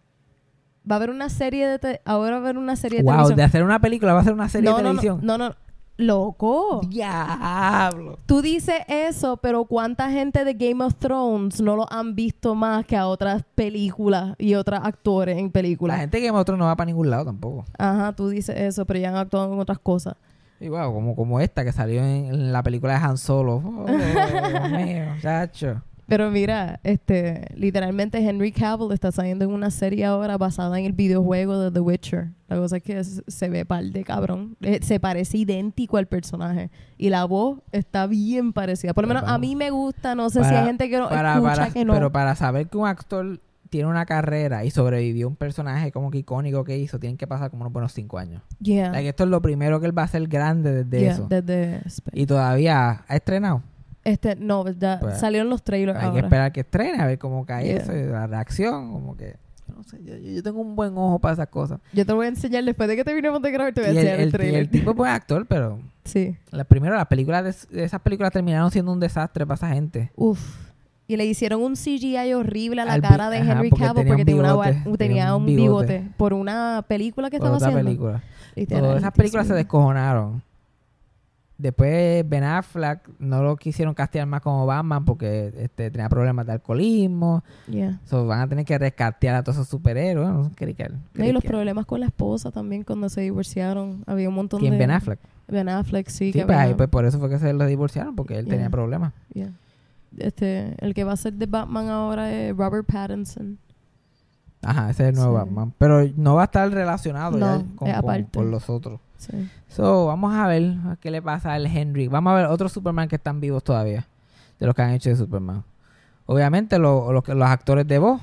Va a haber una serie de... te- ahora va a haber una serie de wow, televisión. de hacer una película va a ser una serie no, de no, televisión. No, no, no. Loco. Diablo. Tú dices eso, pero ¿cuánta gente de Game of Thrones no lo han visto más que a otras películas y otros actores en La películas? gente que otro no va para ningún lado tampoco. Ajá, tú dices eso, pero ya han actuado en otras cosas. Y wow, como, como esta que salió en, en la película de Han Solo. Oh, [laughs] Dios mío, chacho. Pero mira, este, literalmente Henry Cavill está saliendo en una serie ahora basada en el videojuego de The Witcher. La cosa es que es- se ve par de cabrón. Eh, se parece idéntico al personaje. Y la voz está bien parecida. Por lo menos a mí me gusta. No sé si hay gente que no para, escucha que no. Pero para saber que un actor tiene una carrera y sobrevivió a un personaje como que icónico que hizo, tienen que pasar como unos buenos cinco años. yeah. Like, esto es lo primero que él va a hacer grande desde Yeah, eso. desde Y todavía ha estrenado. Este, no, ya Pues, salieron los trailers Hay que esperar que estrene, a ver cómo cae Yeah. eso, la reacción, como que... yo No sé, yo, yo tengo un buen ojo para esas cosas. Yo te voy a enseñar después de que terminemos de grabar, te voy a el, enseñar el, el- trailer. el tipo es buen actor, pero... [laughs] Sí. La, primero, las películas de, esas películas terminaron siendo un desastre para esa gente. Uf. Y le hicieron un CGI horrible a la Al cara de ajá, Henry porque Cavill un porque tenía, una un bigote. bigote. por una película que Por estaba otra haciendo. película. Todas esas películas se descojonaron. Después Ben Affleck no lo quisieron castear más como Batman porque este, tenía problemas de alcoholismo. Yeah. So, van a tener que rescatear a todos esos superhéroes. No, No, y los problemas con la esposa también cuando se divorciaron. Había un montón ¿Quién? de... Ben Affleck. Ben Affleck, sí. Sí, que pues, ahí, pues, por eso fue que se lo divorciaron, porque él Yeah. tenía problemas. yeah. Este, el que va a ser de Batman ahora es Robert Pattinson. Ajá, ese es el nuevo Sí. Batman. Pero no va a estar relacionado No, ya con, con- con los otros. Sí. So, vamos a ver a qué le pasa al Henry. Vamos a ver otros Superman que están vivos todavía. De los que han hecho de Superman. Obviamente lo- los actores de voz.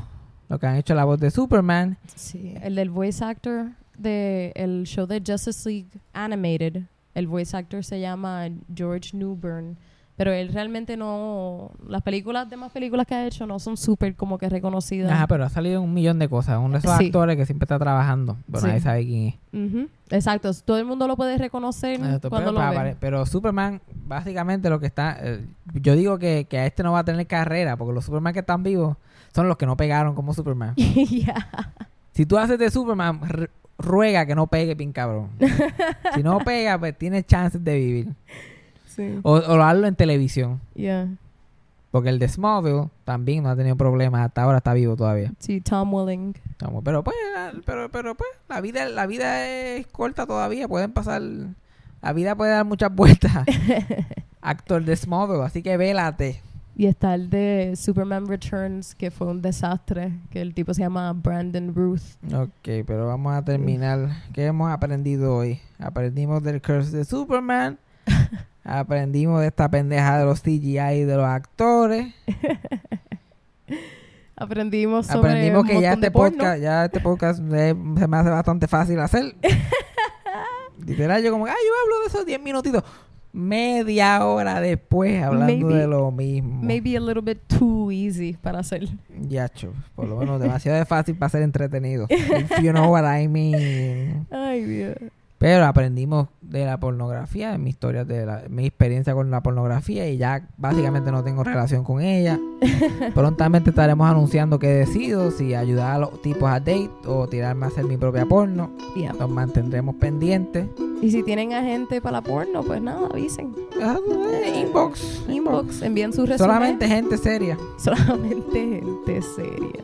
Los que han hecho la voz de Superman. Sí, el del voice actor de el show de Justice League Animated. El voice actor se llama George Newbern. Pero él realmente no... Las películas, demás películas que ha hecho no son súper como que reconocidas. Ajá, pero ha salido un millón de cosas. Uno de esos Sí. actores que siempre está trabajando. Pero Sí. nadie sabe quién es. Exacto. Todo el mundo lo puede reconocer Exacto, cuando pero, lo para- ve. para- pero Superman, básicamente lo que está... eh, yo digo que, que a este no va a tener carrera. Porque los Superman que están vivos son los que no pegaron como Superman. [laughs] Si tú haces de Superman, ruega que no pegue, pin cabrón. [laughs] si no pega, pues tienes chances de vivir. Sí. O, o hazlo en televisión. Yeah. Porque el de Smallville también no ha tenido problemas. Hasta ahora está vivo todavía. Sí, Tom Welling. Pero pues, pero, pero pues, la vida, la vida es corta todavía. Pueden pasar. La vida puede dar muchas vueltas. [laughs] actor de Smallville, así que vélate. Y está el de Superman Returns, que fue un desastre, que el tipo se llama Brandon Ruth. Ok, pero vamos a terminar. ¿Qué hemos aprendido hoy? Aprendimos del curse de Superman. [laughs] Aprendimos de esta pendeja de los CGI y de los actores. [laughs] Aprendimos sobre Aprendimos un que ya de este porno. podcast, ya este podcast eh, se me hace bastante fácil hacer. [laughs] Literal, yo como, ay, yo hablo de esos 10 minutitos. Media hora después hablando Maybe- de lo mismo. Maybe a little bit too easy para hacer. Yacho, por lo menos [laughs] demasiado fácil para ser entretenido. If you know what I mean. Ay, Dios. Pero aprendimos de la pornografía, de mi historia, de la- mi experiencia con la pornografía y ya básicamente no tengo relación con ella. [laughs] Prontamente estaremos anunciando qué decido, si ayudar a los tipos a date o tirarme a hacer mi propia porno. Yeah. Nos mantendremos pendientes. Y si tienen agente para la porno, pues nada, avisen. Ah, eh, Inbox. Inbox, envíen su resumen. Solamente gente seria. [laughs] Solamente gente seria.